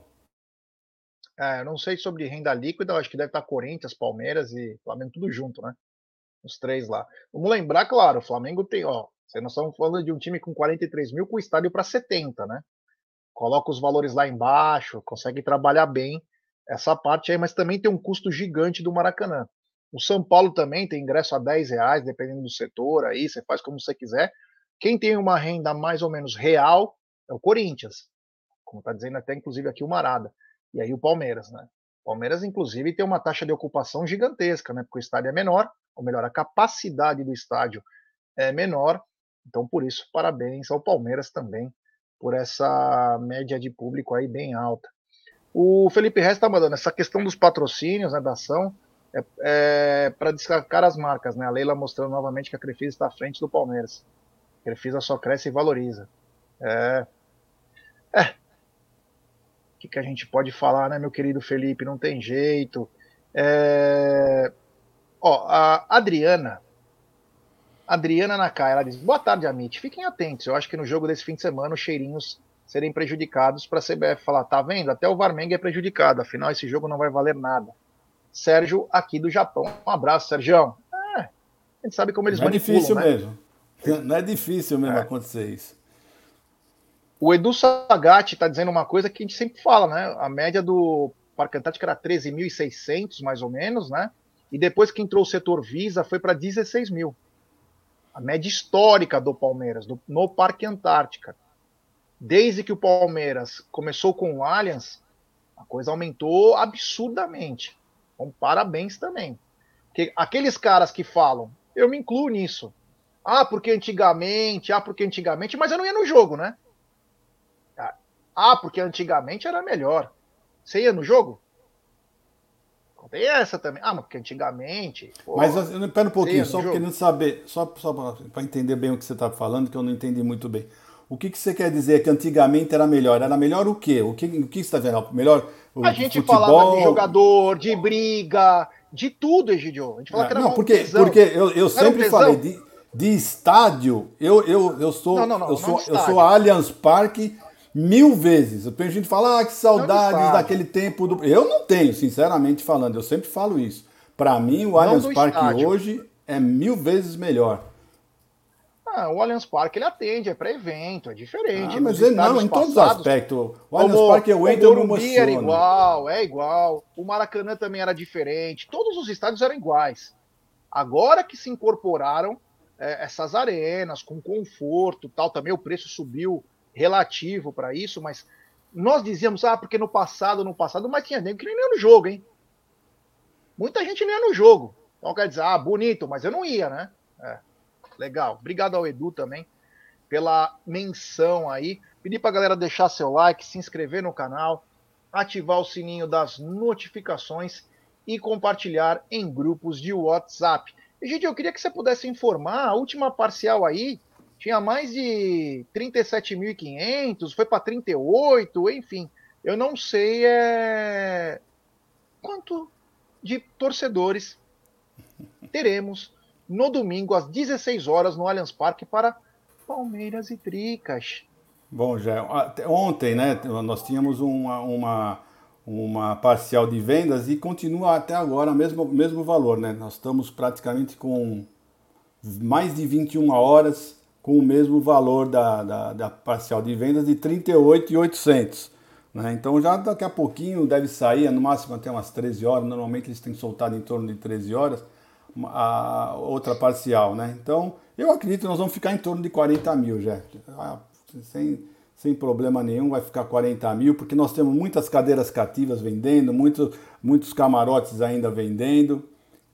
[SPEAKER 1] É, eu não sei sobre renda líquida, acho que deve estar Corinthians, Palmeiras e Flamengo tudo junto, né? Os três lá. Vamos lembrar, claro, o Flamengo tem, ó, nós estamos falando de um time com 43 mil com estádio para 70, né? Coloca os valores lá embaixo, consegue trabalhar bem essa parte aí, mas também tem um custo gigante do Maracanã. O São Paulo também tem ingresso a 10 reais, dependendo do setor, aí você faz como você quiser. Quem tem uma renda mais ou menos real é o Corinthians, como está dizendo até inclusive aqui o Marada. E aí o Palmeiras, né? Palmeiras, inclusive, tem uma taxa de ocupação gigantesca, né? Porque o estádio é menor, ou melhor, a capacidade do estádio é menor. Então, por isso, parabéns ao Palmeiras também por essa média de público aí bem alta. O Felipe Reis está mandando essa questão dos patrocínios, né, da ação é, é para destacar as marcas, né? A Leila mostrando novamente que a Crefisa está à frente do Palmeiras. A Crefisa só cresce e valoriza. É. É. Que, que a gente pode falar, né, meu querido Felipe? Não tem jeito. É... Ó, a Adriana. Adriana Nakai, ela diz: Boa tarde, Amit. Fiquem atentos. Eu acho que no jogo desse fim de semana os cheirinhos serem prejudicados para a CBF falar: tá vendo? Até o Varmenga é prejudicado. Afinal, esse jogo não vai valer nada. Sérgio aqui do Japão. Um abraço, Sérgio. É, a gente sabe como eles
[SPEAKER 2] Não
[SPEAKER 1] é
[SPEAKER 2] difícil né? mesmo. Não é difícil mesmo é. acontecer isso.
[SPEAKER 1] O Edu Sagatti está dizendo uma coisa que a gente sempre fala, né? A média do Parque Antártico era 13.600, mais ou menos, né? E depois que entrou o setor Visa, foi para 16 mil. A média histórica do Palmeiras, do, no Parque Antártica. Desde que o Palmeiras começou com o Allianz, a coisa aumentou absurdamente. Então, parabéns também. Porque aqueles caras que falam, eu me incluo nisso. Ah, porque antigamente, ah, porque antigamente, mas eu não ia no jogo, né? Ah, porque antigamente era melhor. Você ia no jogo? Tem essa também. Ah, mas porque antigamente.
[SPEAKER 2] Pô, mas espera um pouquinho, só querendo saber, só, só para entender bem o que você está falando, que eu não entendi muito bem. O que, que você quer dizer que antigamente era melhor? Era melhor o quê? O que, o que você está vendo? Melhor
[SPEAKER 1] o A gente futebol... falava de jogador, de briga, de tudo, Egidio. A gente falava
[SPEAKER 2] ah, que era não, porque, tesão. porque eu, eu sempre um falei de, de estádio, eu, eu, eu sou, não, não, não, eu, sou eu sou Allianz Parque mil vezes. A gente fala, ah, que saudades daquele tempo. Do... Eu não tenho, sinceramente falando, eu sempre falo isso. Para mim, o Allianz Parque hoje é mil vezes melhor.
[SPEAKER 1] Ah, o Allianz Parque ele atende, é para evento, é diferente.
[SPEAKER 2] Ah, mas ele não, em todos os aspectos. O Allianz Parque eu entro, eu me emociono.
[SPEAKER 1] era igual, é igual. O Maracanã também era diferente. Todos os estádios eram iguais. Agora que se incorporaram é, essas arenas com conforto, tal, também o preço subiu relativo para isso, mas nós dizíamos, ah, porque no passado, no passado, mas tinha gente que nem ia no jogo, hein? Muita gente nem ia no jogo. Então quer dizer, ah, bonito, mas eu não ia, né? É. Legal. Obrigado ao Edu também pela menção aí. Pedir para a galera deixar seu like, se inscrever no canal, ativar o sininho das notificações e compartilhar em grupos de WhatsApp. E, gente, eu queria que você pudesse informar a última parcial aí tinha mais de 37.500, foi para 38, enfim. Eu não sei é... quanto de torcedores teremos no domingo às 16 horas no Allianz Parque para Palmeiras e Tricas.
[SPEAKER 2] Bom, já ontem, né, nós tínhamos uma, uma, uma parcial de vendas e continua até agora o mesmo, mesmo valor, né? Nós estamos praticamente com mais de 21 horas com o mesmo valor da, da, da parcial de vendas de 38,800. Né? Então já daqui a pouquinho deve sair, no máximo até umas 13 horas, normalmente eles têm soltado em torno de 13 horas, a outra parcial. Né? Então eu acredito que nós vamos ficar em torno de 40 mil já. Ah, sem, sem problema nenhum, vai ficar 40 mil, porque nós temos muitas cadeiras cativas vendendo, muitos, muitos camarotes ainda vendendo.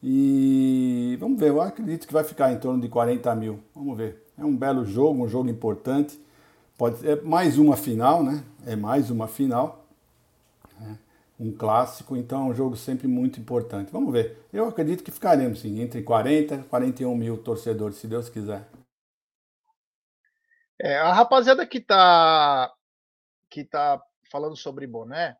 [SPEAKER 2] E vamos ver, eu acredito que vai ficar em torno de 40 mil. Vamos ver. É um belo jogo, um jogo importante. Pode é mais uma final, né? É mais uma final. Né? Um clássico, então é um jogo sempre muito importante. Vamos ver. Eu acredito que ficaremos sim, entre 40 e 41 mil torcedores, se Deus quiser.
[SPEAKER 1] É, a rapaziada que tá, que tá falando sobre boné,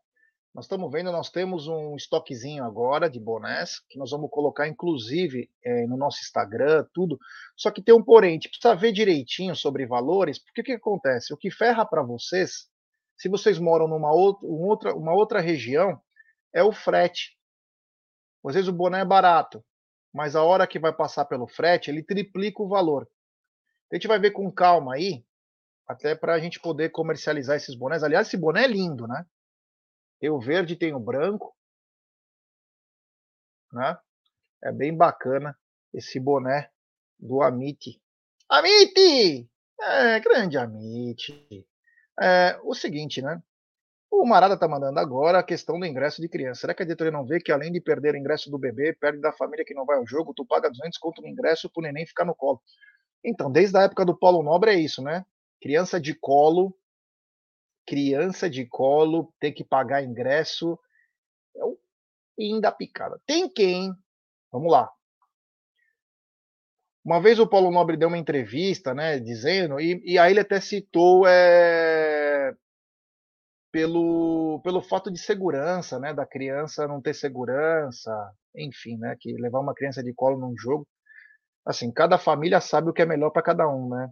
[SPEAKER 1] nós estamos vendo, nós temos um estoquezinho agora de bonés, que nós vamos colocar, inclusive, é, no nosso Instagram, tudo. Só que tem um porém, a gente precisa ver direitinho sobre valores, porque o que acontece? O que ferra para vocês, se vocês moram numa outra, uma, outra, uma outra região, é o frete. Às vezes o boné é barato, mas a hora que vai passar pelo frete, ele triplica o valor. A gente vai ver com calma aí, até para a gente poder comercializar esses bonés. Aliás, esse boné é lindo, né? Tem o verde, tem o branco. Né? É bem bacana esse boné do Amit. Amit! É, grande Amit. É, o seguinte, né? O Marada tá mandando agora a questão do ingresso de criança. Será que a diretoria não vê que além de perder o ingresso do bebê, perde da família que não vai ao jogo, tu paga 200 conto no ingresso pro neném ficar no colo? Então, desde a época do Paulo Nobre é isso, né? Criança de colo criança de colo ter que pagar ingresso é o fim da picada. Tem quem, vamos lá. Uma vez o Paulo Nobre deu uma entrevista, né, dizendo, e, e aí ele até citou é, pelo, pelo fato de segurança, né, da criança não ter segurança, enfim, né, que levar uma criança de colo num jogo, assim, cada família sabe o que é melhor para cada um, né.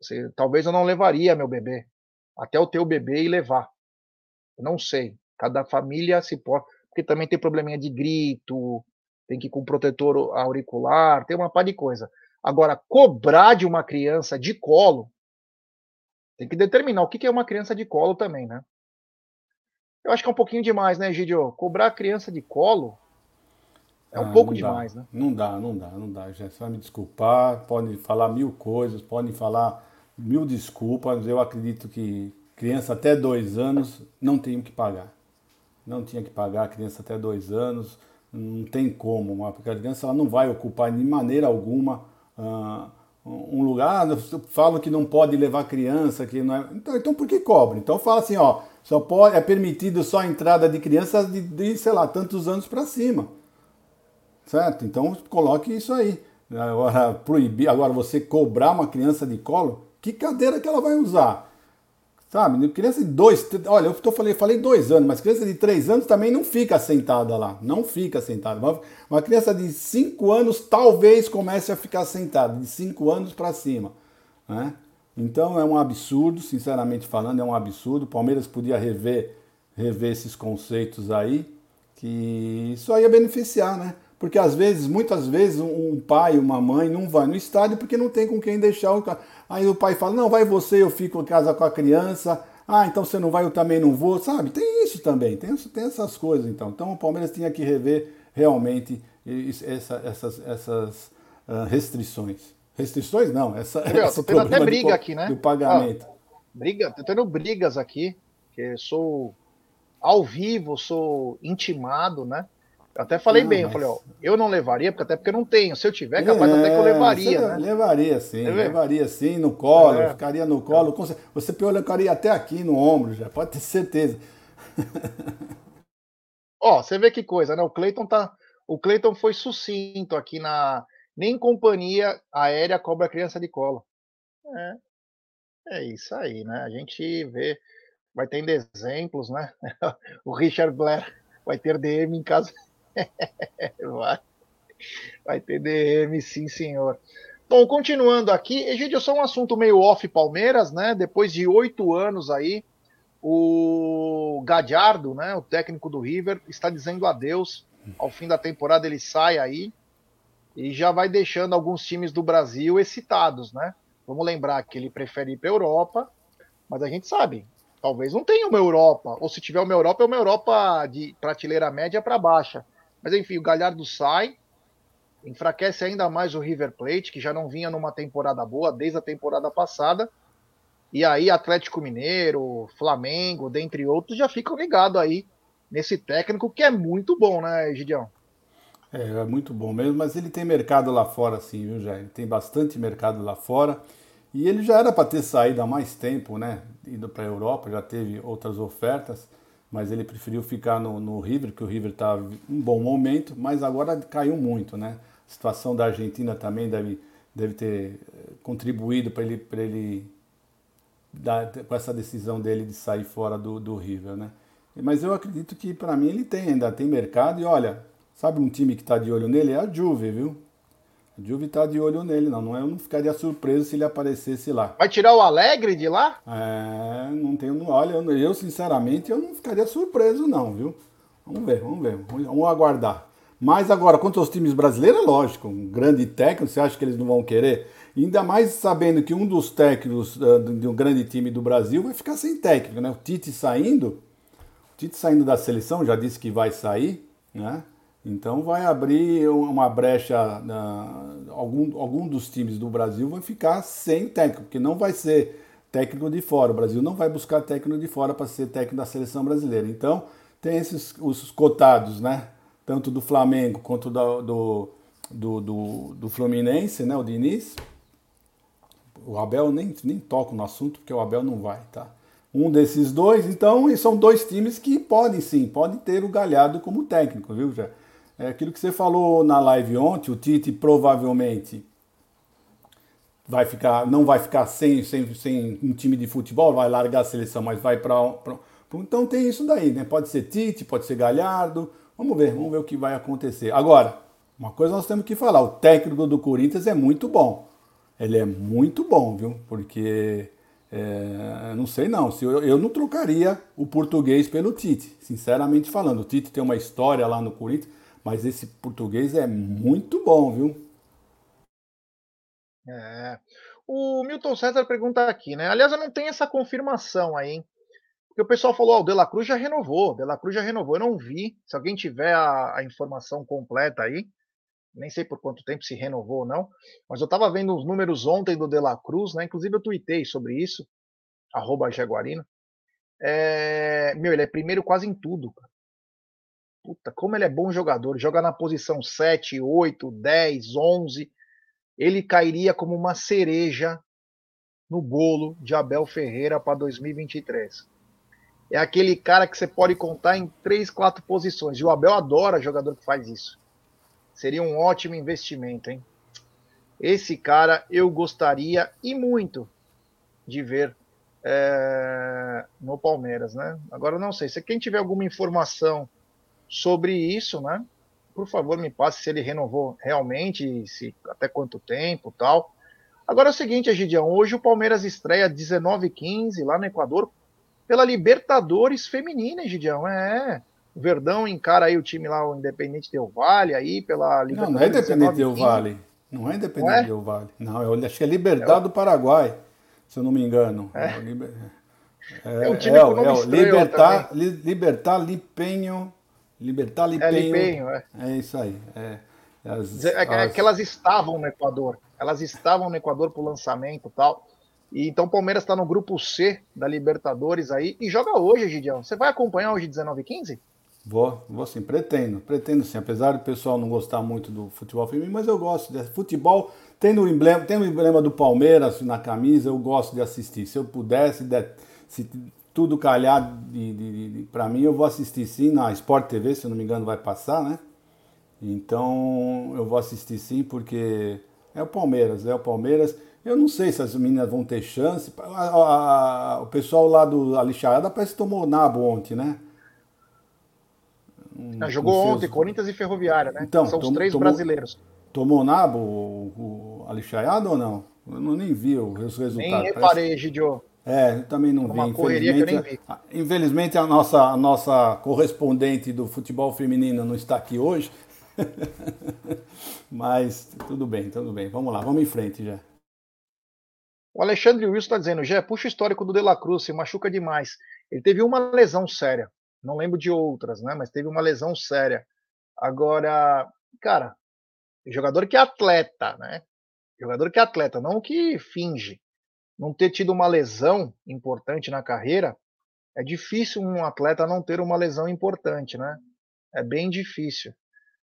[SPEAKER 1] Você, talvez eu não levaria meu bebê, até o teu bebê e levar. Não sei. Cada família se pode. Porque também tem probleminha de grito, tem que ir com protetor auricular, tem uma par de coisa. Agora, cobrar de uma criança de colo, tem que determinar o que é uma criança de colo também, né? Eu acho que é um pouquinho demais, né, Gidio? Cobrar a criança de colo é um ah, pouco demais, né?
[SPEAKER 2] Não dá, não dá, não dá. Já vai me desculpar, pode falar mil coisas, podem falar mil desculpas, eu acredito que criança até dois anos não tem que pagar. Não tinha que pagar criança até dois anos, não tem como, porque a criança ela não vai ocupar de maneira alguma uh, um lugar. Falam que não pode levar criança, que não é. Então, então por que cobra? Então fala assim, ó, só pode, é permitido só a entrada de crianças de, de sei lá, tantos anos para cima. Certo? Então coloque isso aí. Agora, proibir, agora você cobrar uma criança de colo, que cadeira que ela vai usar? Sabe? Criança de dois, olha, eu tô, falei, falei dois anos, mas criança de três anos também não fica sentada lá. Não fica sentada. Uma, uma criança de cinco anos talvez comece a ficar sentada, de cinco anos para cima. Né? Então é um absurdo, sinceramente falando, é um absurdo. O Palmeiras podia rever, rever esses conceitos aí, que aí ia beneficiar, né? Porque às vezes, muitas vezes, um pai, uma mãe não vai no estádio porque não tem com quem deixar o Aí o pai fala: "Não, vai você, eu fico em casa com a criança". Ah, então você não vai, eu também não vou, sabe? Tem isso também, tem, tem essas coisas então. Então o Palmeiras tinha que rever realmente essa, essas, essas uh, restrições. Restrições não, essa,
[SPEAKER 1] esse tô tendo até briga
[SPEAKER 2] de,
[SPEAKER 1] aqui, né?
[SPEAKER 2] Do pagamento. Ah,
[SPEAKER 1] briga, tô tendo brigas aqui, que sou ao vivo, sou intimado, né? Até falei bem, mas... eu falei, ó, eu não levaria, porque até porque eu não tenho. Se eu tiver, capaz é, até que eu levaria. Né?
[SPEAKER 2] Levaria sim, levaria sim, no colo, é. ficaria no colo. Você colocaria até aqui no ombro, já, pode ter certeza.
[SPEAKER 1] ó, você vê que coisa, né? O Cleiton tá. O Cleiton foi sucinto aqui na. Nem companhia aérea cobra criança de colo. É, é isso aí, né? A gente vê, vai tendo exemplos, né? O Richard Blair vai ter DM em casa. vai. vai ter DM, sim, senhor. Bom, continuando aqui, Egidio, só um assunto meio off Palmeiras, né? Depois de oito anos aí, o Gadiardo, né, o técnico do River, está dizendo adeus. Ao fim da temporada ele sai aí e já vai deixando alguns times do Brasil excitados, né? Vamos lembrar que ele prefere ir para a Europa, mas a gente sabe, talvez não tenha uma Europa, ou se tiver uma Europa, é uma Europa de prateleira média para baixa. Mas enfim, o Galhardo sai, enfraquece ainda mais o River Plate, que já não vinha numa temporada boa desde a temporada passada. E aí Atlético Mineiro, Flamengo, dentre outros, já ficam ligados aí nesse técnico que é muito bom, né, Gideão?
[SPEAKER 2] É, é muito bom mesmo, mas ele tem mercado lá fora, sim, viu, Jair? Tem bastante mercado lá fora. E ele já era para ter saído há mais tempo, né? Indo para a Europa, já teve outras ofertas, mas ele preferiu ficar no, no River, que o River está em um bom momento, mas agora caiu muito, né? A situação da Argentina também deve, deve ter eh, contribuído para ele, ele da, com essa decisão dele de sair fora do, do River, né? Mas eu acredito que para mim ele tem, ainda tem mercado e olha, sabe um time que está de olho nele? É a Juve, viu? Juve está de olho nele, não, não é, eu não ficaria surpreso se ele aparecesse lá.
[SPEAKER 1] Vai tirar o Alegre de lá?
[SPEAKER 2] É, não tenho, olha, eu, eu sinceramente eu não ficaria surpreso não, viu? Vamos ver, vamos ver, vamos aguardar. Mas agora, quanto aos times brasileiros, é lógico, um grande técnico, você acha que eles não vão querer? Ainda mais sabendo que um dos técnicos uh, de um grande time do Brasil vai ficar sem técnico, né? O Tite saindo, o Tite saindo da seleção, já disse que vai sair, né? Então vai abrir uma brecha, uh, algum, algum dos times do Brasil vai ficar sem técnico, porque não vai ser técnico de fora. O Brasil não vai buscar técnico de fora para ser técnico da seleção brasileira. Então tem esses os cotados, né? Tanto do Flamengo quanto do, do, do, do, do Fluminense, né? O Diniz o Abel nem, nem toca no assunto, porque o Abel não vai, tá? Um desses dois, então, são dois times que podem sim, podem ter o Galhardo como técnico, viu, já? É aquilo que você falou na live ontem, o Tite provavelmente vai ficar, não vai ficar sem, sem, sem um time de futebol, vai largar a seleção, mas vai para. Então tem isso daí, né? Pode ser Tite, pode ser Galhardo. Vamos ver, vamos ver o que vai acontecer. Agora, uma coisa nós temos que falar: o técnico do Corinthians é muito bom ele é muito bom, viu? Porque é, não sei não, se eu, eu não trocaria o português pelo Tite, sinceramente falando. O Tite tem uma história lá no Corinthians, mas esse português é muito bom, viu?
[SPEAKER 1] É. O Milton César pergunta aqui, né? Aliás, eu não tenho essa confirmação aí, hein? Porque o pessoal falou, ó, oh, o De La Cruz já renovou, De La Cruz já renovou. Eu não vi. Se alguém tiver a, a informação completa aí, nem sei por quanto tempo se renovou ou não, mas eu estava vendo os números ontem do De La Cruz, né? Inclusive eu tuitei sobre isso, arroba Jaguarino. É, meu, ele é primeiro quase em tudo. Cara. Puta, como ele é bom jogador. Joga na posição 7, 8, 10, 11. Ele cairia como uma cereja no bolo de Abel Ferreira para 2023. É aquele cara que você pode contar em 3, 4 posições. E o Abel adora jogador que faz isso. Seria um ótimo investimento, hein? Esse cara eu gostaria e muito de ver é, no Palmeiras, né? Agora não sei, se quem tiver alguma informação sobre isso, né? Por favor, me passe se ele renovou realmente, se até quanto tempo, tal. Agora é o seguinte, Egidião, hoje o Palmeiras estreia 19h15 lá no Equador pela Libertadores Feminina, Egidião. É, o Verdão encara aí o time lá, o Independente Del Vale, aí pela
[SPEAKER 2] Libertadores. Não, não é Independente Del Vale. Não é Independente não é? Del Vale. Não, eu acho que é Liberdade é do Paraguai, se eu não me engano. É,
[SPEAKER 1] é, é um time é, com nome é,
[SPEAKER 2] Libertar, Libertar Lipenho. Libertar Lipenho. É,
[SPEAKER 1] Lipenho, é.
[SPEAKER 2] É isso aí. É,
[SPEAKER 1] as, é, é as... que elas estavam no Equador. Elas estavam no Equador para o lançamento e tal. E então o Palmeiras está no grupo C da Libertadores aí e joga hoje, Gidião. Você vai acompanhar hoje 19 e 15?
[SPEAKER 2] Vou, vou sim, pretendo, pretendo sim. Apesar do pessoal não gostar muito do futebol feminino, mas eu gosto de futebol. Tem o emblema, tem o emblema do Palmeiras na camisa, eu gosto de assistir. Se eu pudesse, se tudo calhar de, de, de para mim, eu vou assistir sim na Sport TV, se eu não me engano, vai passar, né? Então eu vou assistir sim, porque é o Palmeiras, é o Palmeiras. Eu não sei se as meninas vão ter chance. A, a, a, o pessoal lá do Alixarada parece que tomou nabo ontem, né?
[SPEAKER 1] Um, jogou ontem, seus... Corinthians e Ferroviária, né?
[SPEAKER 2] Então,
[SPEAKER 1] São
[SPEAKER 2] tom,
[SPEAKER 1] os três
[SPEAKER 2] tomou,
[SPEAKER 1] brasileiros.
[SPEAKER 2] Tomou nabo o, o Alixarada ou não? Eu não nem vi os resultados. Nem
[SPEAKER 1] reparei, parece... Gidio.
[SPEAKER 2] É, eu também não
[SPEAKER 1] Uma
[SPEAKER 2] vi.
[SPEAKER 1] Correria que eu nem vi.
[SPEAKER 2] Infelizmente, a nossa, a nossa correspondente do futebol feminino não está aqui hoje. Mas tudo bem, tudo bem. Vamos lá, vamos em frente já.
[SPEAKER 1] O Alexandre Wilson está dizendo, Jé, puxa o histórico do De La Cruz, se machuca demais. Ele teve uma lesão séria. Não lembro de outras, né? Mas teve uma lesão séria. Agora, cara, jogador que é atleta, né? Jogador que é atleta, não que finge não ter tido uma lesão importante na carreira, é difícil um atleta não ter uma lesão importante, né? É bem difícil.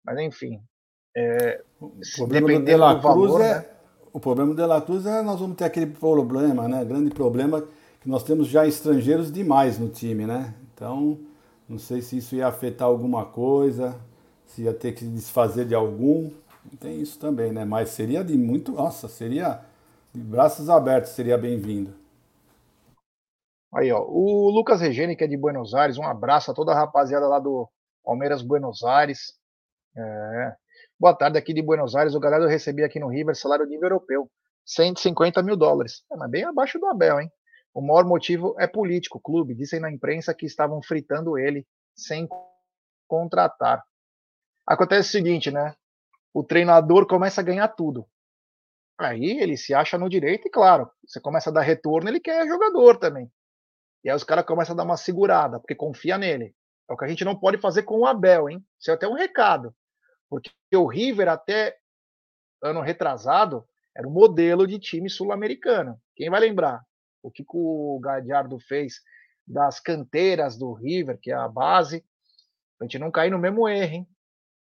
[SPEAKER 1] Mas enfim, é,
[SPEAKER 2] o problema do De La Cruz valor, é né? o problema do De La Cruz é nós vamos ter aquele problema, né? Grande problema que nós temos já estrangeiros demais no time, né? Então não sei se isso ia afetar alguma coisa, se ia ter que desfazer de algum. Tem isso também, né? Mas seria de muito, nossa, seria de braços abertos seria bem-vindo.
[SPEAKER 1] Aí, ó, o Lucas Regeni, que é de Buenos Aires, um abraço a toda a rapaziada lá do Palmeiras Buenos Aires. É. Boa tarde aqui de Buenos Aires. O galera eu recebi aqui no River salário nível europeu, 150 mil dólares. É, mas bem abaixo do Abel, hein? O maior motivo é político. O clube dizem na imprensa que estavam fritando ele sem contratar. Acontece o seguinte, né? O treinador começa a ganhar tudo. Aí ele se acha no direito e, claro, você começa a dar retorno, ele quer jogador também. E aí os caras começam a dar uma segurada, porque confia nele. É o que a gente não pode fazer com o Abel, hein? Isso é até um recado. Porque o River, até ano retrasado, era um modelo de time sul-americano. Quem vai lembrar? O que o Gadiardo fez das canteiras do River, que é a base, a gente não cair no mesmo erro, hein?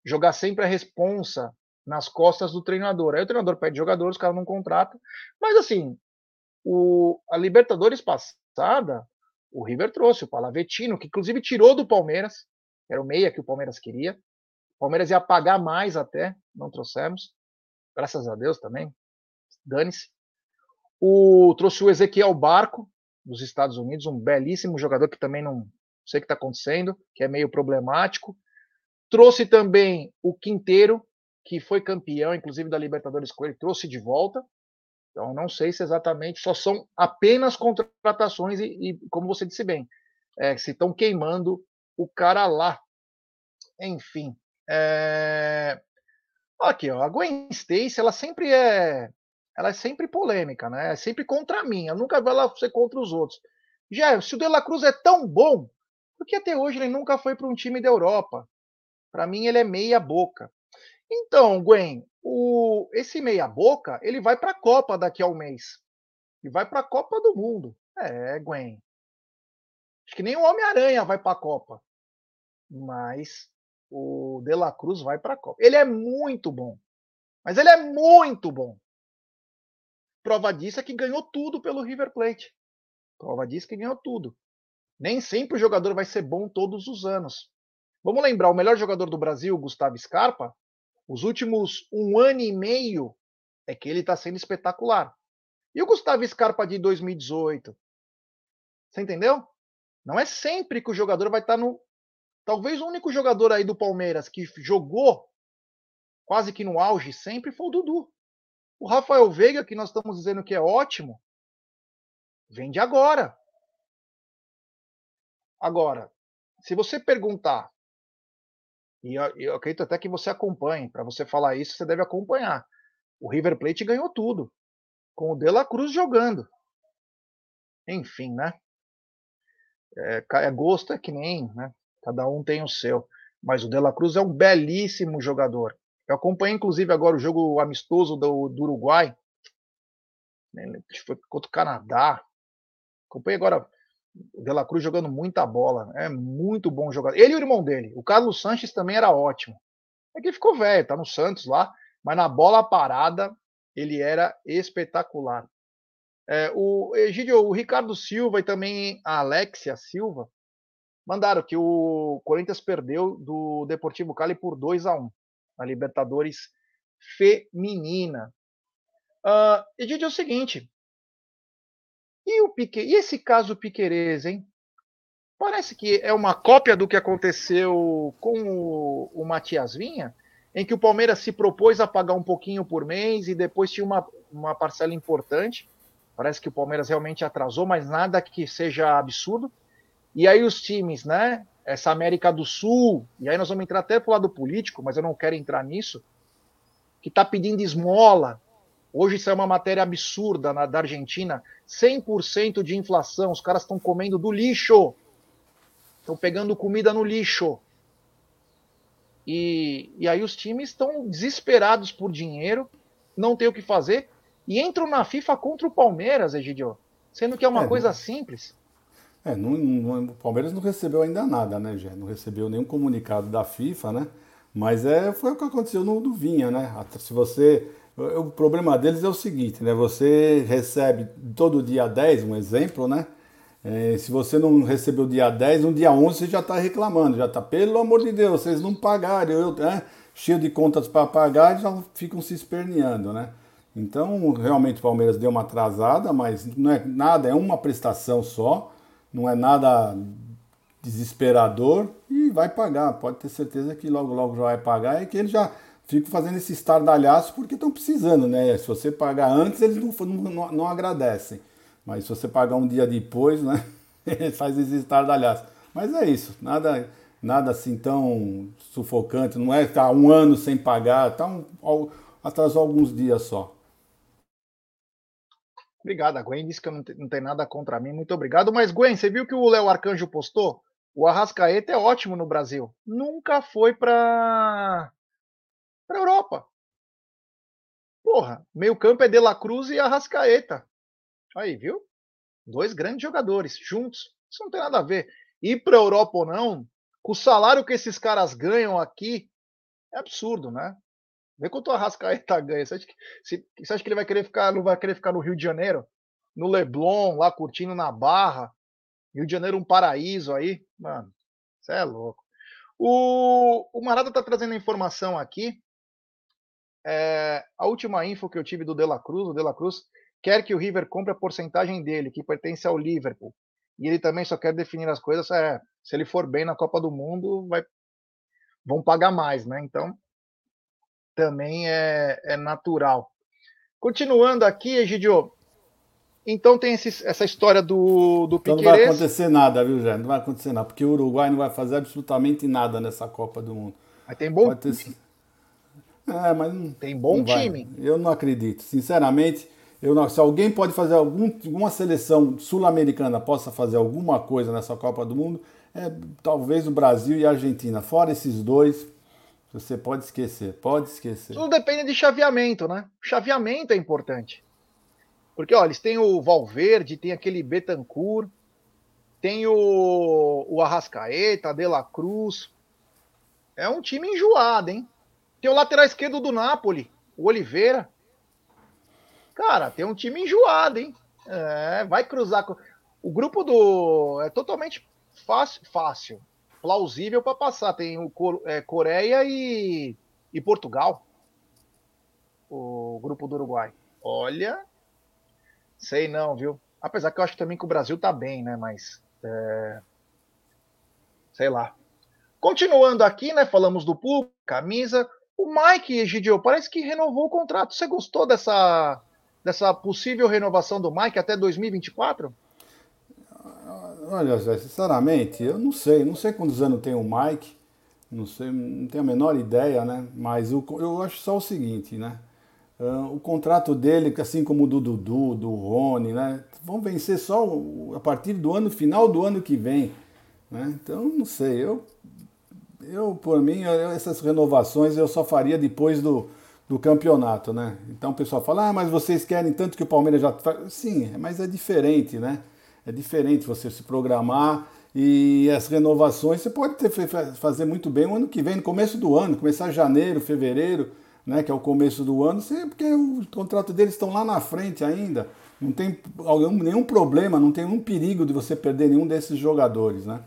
[SPEAKER 1] Jogar sempre a responsa nas costas do treinador. Aí o treinador pede jogadores, os caras não contratam. Mas assim, o, a Libertadores passada, o River trouxe o Palavetino, que inclusive tirou do Palmeiras, era o meia que o Palmeiras queria. O Palmeiras ia pagar mais até, não trouxemos. Graças a Deus também. Dane-se. O, trouxe o Ezequiel Barco, dos Estados Unidos, um belíssimo jogador que também não sei o que está acontecendo, que é meio problemático. Trouxe também o Quinteiro, que foi campeão, inclusive, da Libertadores com ele, trouxe de volta. Então, não sei se exatamente só são apenas contratações e, e como você disse bem, é, se estão queimando o cara lá. Enfim. É... Aqui, ó, a Gwen Stacy, ela sempre é. Ela é sempre polêmica, né? É sempre contra mim. Ela nunca vai lá ser contra os outros. Já, se o De La Cruz é tão bom, por que até hoje ele nunca foi para um time da Europa? Para mim, ele é meia boca. Então, Gwen, o, esse meia-boca, ele vai para a Copa daqui a um mês. E vai para a Copa do Mundo. É, Gwen. Acho que nem o Homem-Aranha vai para a Copa. Mas o De La Cruz vai para a Copa. Ele é muito bom. Mas ele é muito bom. Prova disso é que ganhou tudo pelo River Plate. Prova disso que ganhou tudo. Nem sempre o jogador vai ser bom todos os anos. Vamos lembrar, o melhor jogador do Brasil, Gustavo Scarpa, os últimos um ano e meio é que ele está sendo espetacular. E o Gustavo Scarpa de 2018? Você entendeu? Não é sempre que o jogador vai estar tá no. Talvez o único jogador aí do Palmeiras que jogou quase que no auge sempre foi o Dudu. O Rafael Veiga, que nós estamos dizendo que é ótimo, vem de agora. Agora, se você perguntar e eu, acredito até que você acompanhe. Para você falar isso, você deve acompanhar. O River Plate ganhou tudo, com o De La Cruz jogando. Enfim, né? É, é gosto é que nem, né? Cada um tem o seu. Mas o De La Cruz é um belíssimo jogador. Eu acompanhei, inclusive, agora o jogo amistoso do, do Uruguai. Foi contra o Canadá. Acompanhei agora o De La Cruz jogando muita bola. É muito bom jogador. Ele e o irmão dele. O Carlos Sanches também era ótimo. É que ficou velho, tá no Santos lá. Mas na bola parada, ele era espetacular. É, o Egidio, o Ricardo Silva e também a Alexia Silva mandaram que o Corinthians perdeu do Deportivo Cali por 2 a 1 na Libertadores feminina. Uh, e Didi, é o seguinte. E, o Pique, e esse caso Piquerez, hein? Parece que é uma cópia do que aconteceu com o, o Matias Vinha, em que o Palmeiras se propôs a pagar um pouquinho por mês e depois tinha uma, uma parcela importante. Parece que o Palmeiras realmente atrasou, mas nada que seja absurdo. E aí os times, né? Essa América do Sul, e aí nós vamos entrar até pro lado político, mas eu não quero entrar nisso, que está pedindo esmola. Hoje isso é uma matéria absurda na, da Argentina, 100% de inflação, os caras estão comendo do lixo. Estão pegando comida no lixo. E, e aí os times estão desesperados por dinheiro, não tem o que fazer, e entram na FIFA contra o Palmeiras, Egidio. Sendo que é uma é, coisa simples.
[SPEAKER 2] É, não, não, o Palmeiras não recebeu ainda nada, né, Gé? Não recebeu nenhum comunicado da FIFA, né? Mas é, foi o que aconteceu no do Vinha, né? Se você. O problema deles é o seguinte, né? Você recebe todo dia 10, um exemplo, né? É, se você não recebeu dia 10, no dia 11 você já está reclamando, já está, pelo amor de Deus, vocês não pagaram, eu, né? cheio de contas para pagar, já ficam se esperneando, né? Então, realmente o Palmeiras deu uma atrasada, mas não é nada, é uma prestação só não é nada desesperador e vai pagar. Pode ter certeza que logo, logo já vai pagar. É que eles já ficam fazendo esse estardalhaço porque estão precisando, né? Se você pagar antes, eles não, não, não agradecem. Mas se você pagar um dia depois, né? faz esse estardalhaço. Mas é isso, nada, nada assim tão sufocante. Não é tá um ano sem pagar, tá um, atrasou alguns dias só.
[SPEAKER 1] Obrigado, a Gwen disse que não tem, não tem nada contra mim. Muito obrigado. Mas, Gwen, você viu que o Léo Arcanjo postou? O Arrascaeta é ótimo no Brasil. Nunca foi para para Europa. Porra, meio campo é De La Cruz e Arrascaeta. Aí, viu? Dois grandes jogadores juntos. Isso não tem nada a ver. Ir para Europa ou não, com o salário que esses caras ganham aqui, é absurdo, né? Vê quanto o Arrascaeta ganha. Você acha, que, se, você acha que ele vai querer ficar, não vai querer ficar no Rio de Janeiro? No Leblon, lá curtindo na Barra? Rio de Janeiro um paraíso aí? Mano, você é louco. O, o Marada tá trazendo a informação aqui. É, a última info que eu tive do De La Cruz, o De La Cruz quer que o River compre a porcentagem dele, que pertence ao Liverpool. E ele também só quer definir as coisas, é, se ele for bem na Copa do Mundo, vai vão pagar mais, né? Então, também é, é natural. Continuando aqui, Egidio, então tem esse, essa história do, do então.
[SPEAKER 2] Não vai acontecer nada, viu, Jé? Não vai acontecer nada, porque o Uruguai não vai fazer absolutamente nada nessa Copa do Mundo.
[SPEAKER 1] Mas tem bom
[SPEAKER 2] ter... É, mas não,
[SPEAKER 1] tem bom
[SPEAKER 2] não
[SPEAKER 1] time.
[SPEAKER 2] Eu não acredito. Sinceramente, eu não, se alguém pode fazer algum, alguma seleção sul-americana possa fazer alguma coisa nessa Copa do Mundo, é talvez o Brasil e a Argentina. Fora esses dois, você pode esquecer, pode esquecer.
[SPEAKER 1] Tudo depende de chaveamento, né? Chaveamento é importante. Porque, olha, eles têm o Valverde, tem aquele Betancourt, tem o, o Arrascaeta, De La Cruz. É um time enjoado, hein? Tem o lateral esquerdo do Napoli, o Oliveira. Cara, tem um time enjoado, hein? É, vai cruzar com. O grupo do. É totalmente fácil. fácil plausível para passar. Tem o é, Coreia e, e Portugal, o grupo do Uruguai. Olha, sei não, viu? Apesar que eu acho também que o Brasil tá bem, né? Mas é... sei lá. Continuando aqui, né? Falamos do público, camisa. O Mike Egidio parece que renovou o contrato. Você gostou dessa dessa possível renovação do Mike até 2024?
[SPEAKER 2] Olha, Zé, sinceramente, eu não sei. Não sei quantos anos tem o Mike. Não sei, não tenho a menor ideia, né? Mas o, eu acho só o seguinte, né? Uh, o contrato dele, assim como o do Dudu, do Rony, né? Vão vencer só a partir do ano final do ano que vem. Né? Então, não sei. Eu, eu por mim, essas renovações eu só faria depois do, do campeonato, né? Então o pessoal fala, ah, mas vocês querem tanto que o Palmeiras já. Sim, mas é diferente, né? É diferente você se programar e as renovações você pode ter, fazer muito bem o ano que vem, no começo do ano, começar janeiro, fevereiro, né, que é o começo do ano, porque o contrato deles estão lá na frente ainda. Não tem nenhum problema, não tem nenhum perigo de você perder nenhum desses jogadores, né?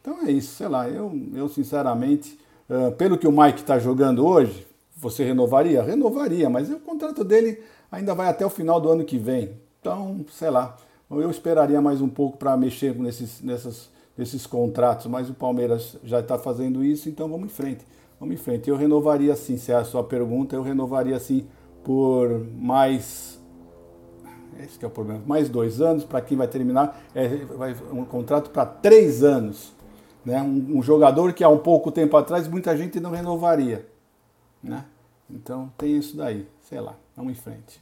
[SPEAKER 2] Então é isso, sei lá, eu, eu sinceramente, uh, pelo que o Mike está jogando hoje, você renovaria? Renovaria, mas o contrato dele ainda vai até o final do ano que vem. Então, sei lá, eu esperaria mais um pouco para mexer nesses, nessas, nesses contratos, mas o Palmeiras já está fazendo isso, então vamos em frente. Vamos em frente. Eu renovaria sim, se é a sua pergunta, eu renovaria sim por mais. Esse é o problema. Mais dois anos, para quem vai terminar, é vai, um contrato para três anos. Né? Um, um, jogador que há um pouco tempo atrás muita gente não renovaria. Né? Então tem isso daí. Sei lá, vamos em frente.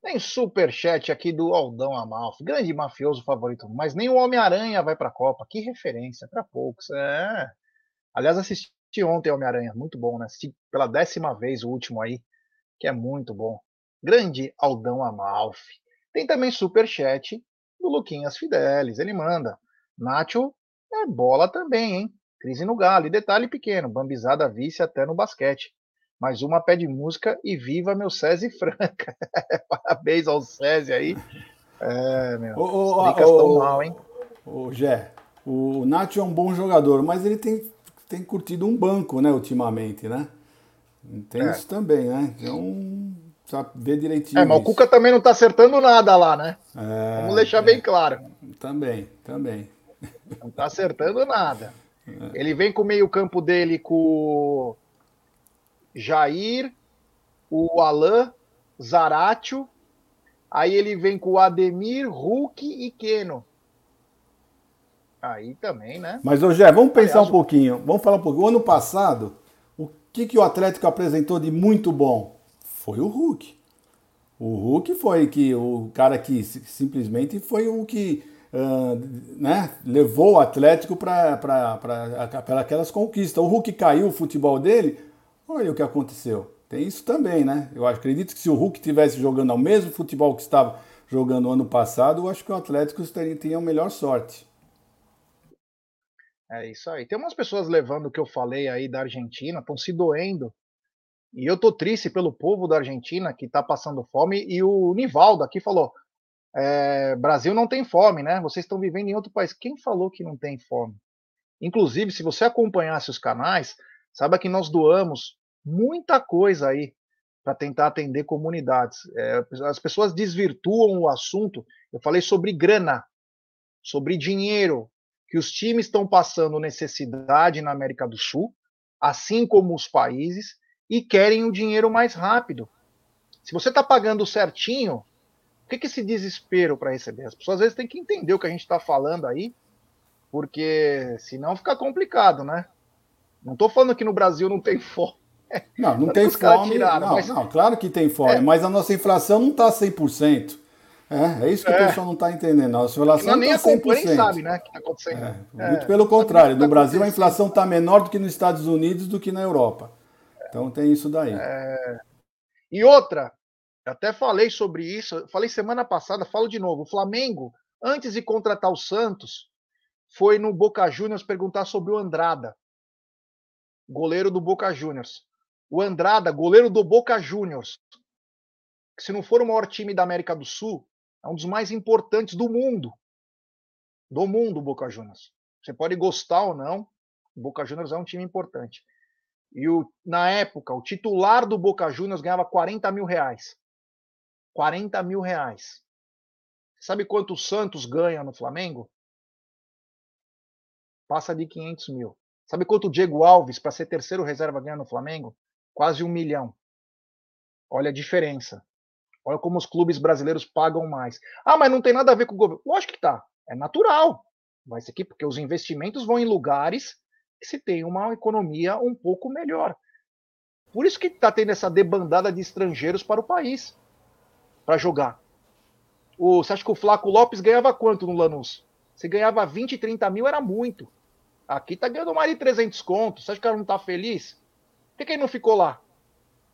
[SPEAKER 1] Tem superchat aqui do Aldão Amalfi, grande mafioso favorito, mas nem o Homem-Aranha vai para a Copa. Que referência, para poucos. É. Aliás, assisti ontem Homem-Aranha, muito bom, né? Assisti pela décima vez o último aí, que é muito bom. Grande Aldão Amalfi. Tem também superchat do Luquinhas Fidelis. Ele manda. Nacho é bola também, hein? Crise no galo. E detalhe pequeno, bambizada vice até no basquete. Mais uma pé de música e viva meu César Franca. Parabéns ao César aí. É, meu. Ô, ô,
[SPEAKER 2] ô, mal, hein? Ô, Gé, o Nacho é um bom jogador, mas ele tem, tem curtido um banco, né, ultimamente, né? Tem é. isso também, né? Então, precisa ver direitinho.
[SPEAKER 1] É, mas isso. o Cuca também não tá acertando nada lá, né? É, Vamos deixar é, bem claro.
[SPEAKER 2] Também, também.
[SPEAKER 1] Não tá acertando nada. É. Ele vem com o meio-campo dele com Jair, o Alain, Zaratio, aí ele vem com o Ademir, Hulk e Keno. Aí também, né?
[SPEAKER 2] Mas, ô Gé, vamos pensar Aliás, um pouquinho. Vamos falar um pouquinho. O ano passado, o que, que o Atlético apresentou de muito bom? Foi o Hulk. O Hulk foi que o cara que simplesmente foi o que uh, né, levou o Atlético para aquelas conquistas. O Hulk caiu o futebol dele, Olha o que aconteceu. Tem isso também, né? Eu acredito que se o Hulk tivesse jogando ao mesmo futebol que estava jogando ano passado, eu acho que o Atlético teria, teria melhor sorte.
[SPEAKER 1] É isso aí. Tem umas pessoas levando o que eu falei aí da Argentina, estão se doendo. E eu tô triste pelo povo da Argentina que está passando fome. E o Nivaldo aqui falou: é, Brasil não tem fome, né? Vocês estão vivendo em outro país. Quem falou que não tem fome? Inclusive, se você acompanhasse os canais, saiba que nós doamos muita coisa aí para tentar atender comunidades. É, as pessoas desvirtuam o assunto. Eu falei sobre grana, sobre dinheiro, que os times estão passando necessidade na América do Sul, assim como os países, e querem o dinheiro mais rápido. Se você está pagando certinho, por que, que esse desespero para receber? As pessoas às vezes têm que entender o que a gente está falando aí, porque senão fica complicado, né? Não estou falando que no Brasil não tem fome.
[SPEAKER 2] Não, não tem fome. Tiraram, não, mas... não, claro que tem fome, é. mas a nossa inflação não está 100%. É, é isso que é. o pessoal não está entendendo. A inflação não está 100%. Nem sabe, né, que está acontecendo. É, é, muito pelo contrário. No tá Brasil, a inflação está menor do que nos Estados Unidos do que na Europa. Então tem isso daí.
[SPEAKER 1] É. E outra, até falei sobre isso, falei semana passada, falo de novo. O Flamengo, antes de contratar o Santos, foi no Boca Juniors perguntar sobre o Andrada goleiro do Boca Juniors. O Andrada, goleiro do Boca Juniors. Que se não for o maior time da América do Sul, é um dos mais importantes do mundo. Do mundo, Boca Juniors. Você pode gostar ou não, o Boca Juniors é um time importante. E o, na época, o titular do Boca Juniors ganhava 40 mil reais. 40 mil reais. Sabe quanto o Santos ganha no Flamengo? Passa de 500 mil. Sabe quanto o Diego Alves, para ser terceiro reserva, ganha no Flamengo? Quase um milhão. Olha a diferença. Olha como os clubes brasileiros pagam mais. Ah, mas não tem nada a ver com o governo. Lógico que tá. É natural. Vai ser aqui porque os investimentos vão em lugares que se tem uma economia um pouco melhor. Por isso que está tendo essa debandada de estrangeiros para o país para jogar. O, você acha que o Flaco Lopes ganhava quanto no Lanús? Se ganhava 20, 30 mil, era muito. Aqui tá ganhando mais de 300 contos. Você acha que o cara não tá feliz? Por que, que ele não ficou lá?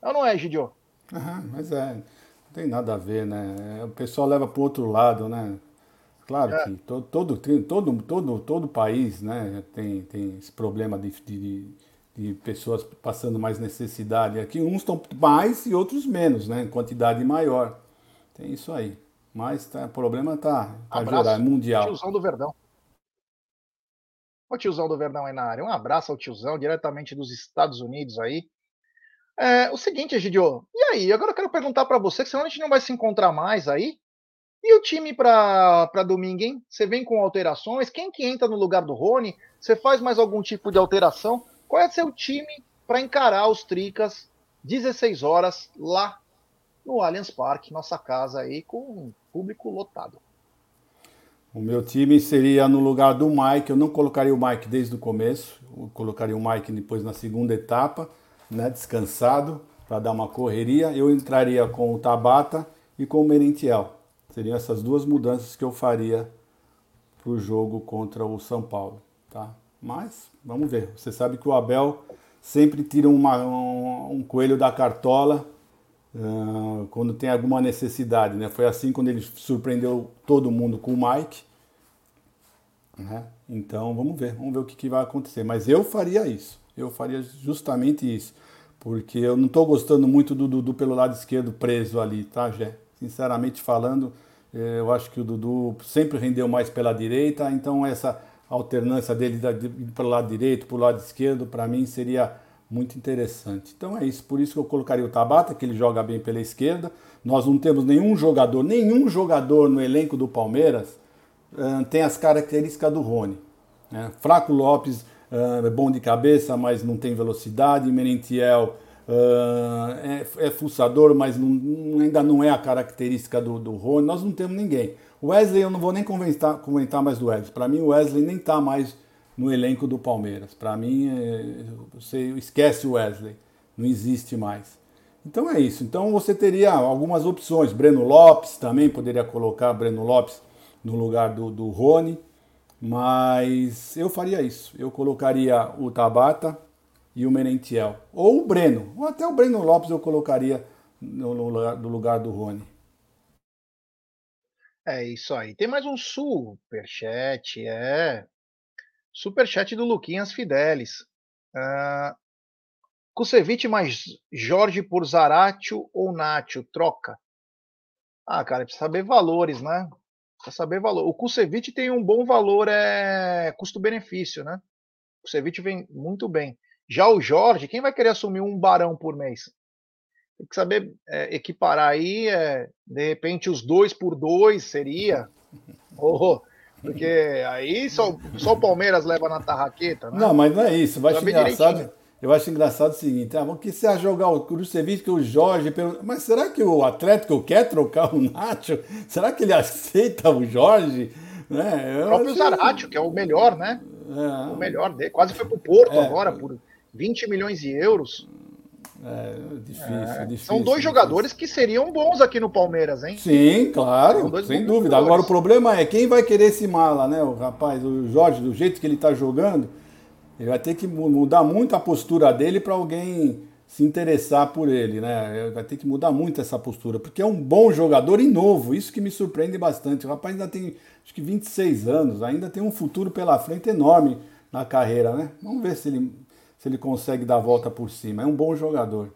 [SPEAKER 1] Não, não é, Gidio?
[SPEAKER 2] Uhum, mas é, não tem nada a ver, né? O pessoal leva pro outro lado, né? Claro é. que todo, todo, todo, todo, todo país né, tem, tem esse problema de, de, de pessoas passando mais necessidade. Aqui uns estão mais e outros menos, né? Em quantidade maior. Tem isso aí. Mas tá, o problema tá, tá geral, é mundial.
[SPEAKER 1] Tiozão do Verdão. O tiozão do Verdão aí na área. Um abraço ao tiozão, diretamente dos Estados Unidos aí. É, o seguinte, Egidio, e aí? Agora eu quero perguntar para você, que senão a gente não vai se encontrar mais aí. E o time para domingo, hein? Você vem com alterações? Quem que entra no lugar do Rony? Você faz mais algum tipo de alteração? Qual é seu time para encarar os Tricas 16 horas lá no Allianz Parque, nossa casa aí, com público lotado?
[SPEAKER 2] O meu time seria no lugar do Mike. Eu não colocaria o Mike desde o começo. Eu colocaria o Mike depois na segunda etapa, né, descansado, para dar uma correria. Eu entraria com o Tabata e com o Merentiel. Seriam essas duas mudanças que eu faria para o jogo contra o São Paulo. Tá? Mas vamos ver. Você sabe que o Abel sempre tira uma, um, um coelho da cartola uh, quando tem alguma necessidade. Né? Foi assim quando ele surpreendeu todo mundo com o Mike. Né? Então vamos ver, vamos ver o que, que vai acontecer. Mas eu faria isso, eu faria justamente isso. Porque eu não estou gostando muito do Dudu pelo lado esquerdo preso ali, tá, Jé? Sinceramente falando, eh, eu acho que o Dudu sempre rendeu mais pela direita, então essa alternância dele pelo lado direito, para o lado esquerdo, para mim seria muito interessante. Então é isso, por isso que eu colocaria o Tabata, que ele joga bem pela esquerda. Nós não temos nenhum jogador, nenhum jogador no elenco do Palmeiras uh, tem as características do Rony. Né? Fraco Lopes uh, é bom de cabeça, mas não tem velocidade. Merentiel uh, é, é fuçador, mas não, ainda não é a característica do, do Rony. Nós não temos ninguém. Wesley, eu não vou nem comentar, comentar mais do Wesley. Para mim, o Wesley nem está mais no elenco do Palmeiras. Para mim, é, você esquece o Wesley, não existe mais. Então é isso. Então você teria algumas opções. Breno Lopes também poderia colocar Breno Lopes no lugar do, do Rony, mas eu faria isso. Eu colocaria o Tabata e o Merentiel. Ou o Breno, ou até o Breno Lopes eu colocaria no lugar, no lugar do Rony.
[SPEAKER 1] É isso aí. Tem mais um superchat, é. Superchat do Luquinhas Fidelis. Uh, Kusevich mais Jorge por Zaratio ou Nacho? Troca. Ah, cara, precisa saber valores, né? Precisa saber valor. O Kusevich tem um bom valor, é custo-benefício, né? O Kusevich vem muito bem. Já o Jorge, quem vai querer assumir um barão por mês? Tem que saber é, equiparar aí, é, de repente, os dois por dois seria. Oh, porque aí só, só o Palmeiras leva na tarraqueta, né?
[SPEAKER 2] Não, mas não é isso. Eu acho engraçado, eu acho engraçado o seguinte: ah, que você jogar o Cruzevic, o Jorge. Mas será que o Atlético quer trocar o Nacho? Será que ele aceita o Jorge?
[SPEAKER 1] Né? O próprio Zaratio, que é o melhor, né? É. O melhor dele. Quase foi pro Porto é. agora por 20 milhões de euros.
[SPEAKER 2] É, difícil, é, difícil.
[SPEAKER 1] São dois difícil. jogadores que seriam bons aqui no Palmeiras, hein?
[SPEAKER 2] Sim, claro, sem dúvida. Agora o problema é quem vai querer esse mala, né? O rapaz, o Jorge, do jeito que ele está jogando, ele vai ter que mudar muito a postura dele para alguém se interessar por ele, né? Vai ter que mudar muito essa postura, porque é um bom jogador e novo, isso que me surpreende bastante. O rapaz ainda tem, acho que 26 anos, ainda tem um futuro pela frente enorme na carreira, né? Vamos ver se ele se ele consegue dar a volta por cima. É um bom jogador.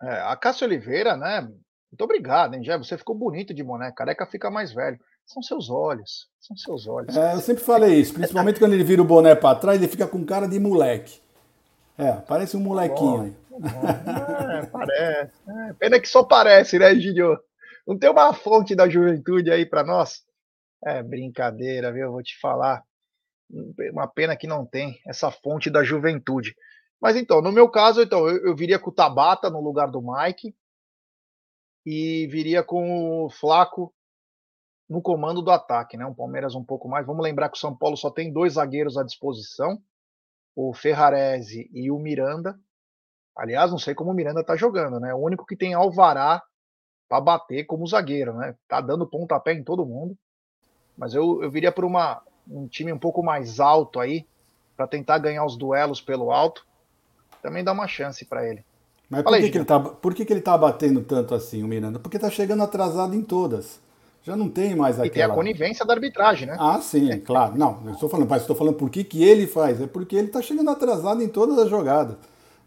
[SPEAKER 1] É, a Cássio Oliveira, né? Muito obrigado, hein, Jé? Você ficou bonito de boné. Careca fica mais velho. São seus olhos. São seus olhos.
[SPEAKER 2] É, eu sempre falei isso. Principalmente quando ele vira o boné para trás, ele fica com cara de moleque. É, parece um molequinho
[SPEAKER 1] bom, É, parece. É, pena que só parece, né, Gidio? Não tem uma fonte da juventude aí para nós? É brincadeira, viu? Eu vou te falar. Uma pena que não tem essa fonte da juventude. Mas então, no meu caso, então, eu, eu viria com o Tabata no lugar do Mike e viria com o Flaco no comando do ataque, né? Um Palmeiras um pouco mais. Vamos lembrar que o São Paulo só tem dois zagueiros à disposição, o Ferrarese e o Miranda. Aliás, não sei como o Miranda tá jogando, né? O único que tem Alvará para bater como zagueiro, né? Tá dando pontapé em todo mundo. Mas eu, eu viria por uma um time um pouco mais alto aí, para tentar ganhar os duelos pelo alto, também dá uma chance para ele.
[SPEAKER 2] Mas por, que, que, ele tá, por que, que ele tá batendo tanto assim, o Miranda? Porque tá chegando atrasado em todas. Já não tem mais aquela... E tem
[SPEAKER 1] a conivência da arbitragem, né?
[SPEAKER 2] Ah, sim, claro. Não, eu estou falando, mas estou falando por que, que ele faz. É porque ele está chegando atrasado em todas as jogadas.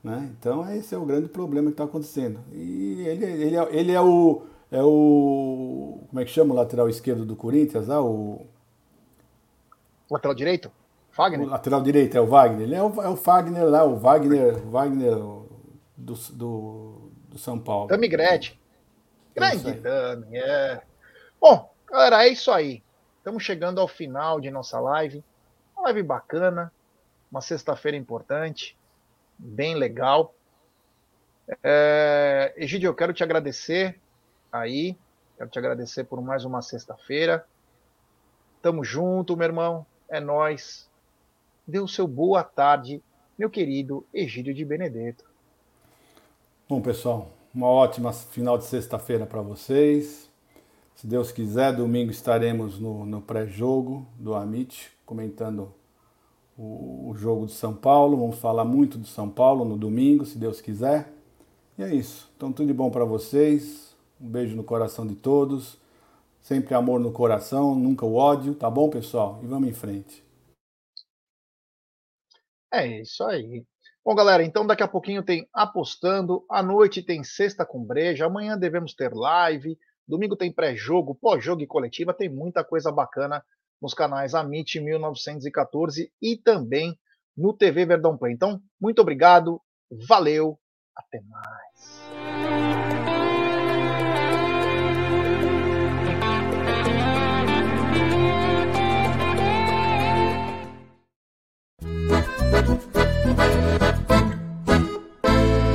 [SPEAKER 2] Né? Então esse é o grande problema que está acontecendo. E ele, ele, é, ele é o... É o. Como é que chama o lateral esquerdo do Corinthians? Ah, o.
[SPEAKER 1] Lateral direito? Fagner?
[SPEAKER 2] O lateral direito é o Wagner. Ele é o, é o Fagner lá, o Wagner. Wagner do, do, do São Paulo.
[SPEAKER 1] Tami Gretchen. Grande Tami, é. Bom, galera, é isso aí. Estamos chegando ao final de nossa live. Uma live bacana, uma sexta-feira importante, bem legal. É, Egídio, eu quero te agradecer aí, quero te agradecer por mais uma sexta-feira. Tamo junto, meu irmão, é nós. Dê o seu boa tarde, meu querido Egídio de Benedetto.
[SPEAKER 2] Bom, pessoal, uma ótima final de sexta-feira para vocês. Se Deus quiser, domingo estaremos no, no pré-jogo do Amit, comentando o, o, jogo de São Paulo. Vamos falar muito de São Paulo no domingo, se Deus quiser. E é isso. Então, tudo de bom para vocês. Um beijo no coração de todos. Sempre amor no coração, nunca o ódio, tá bom, pessoal? E vamos em frente.
[SPEAKER 1] É isso aí. Bom, galera, então daqui a pouquinho tem apostando, à noite tem sexta com breja, amanhã devemos ter live, domingo tem pré-jogo, pós-jogo e coletiva, tem muita coisa bacana nos canais Amit 1914 e também no TV Verdão Play. Então, muito obrigado, valeu, até mais.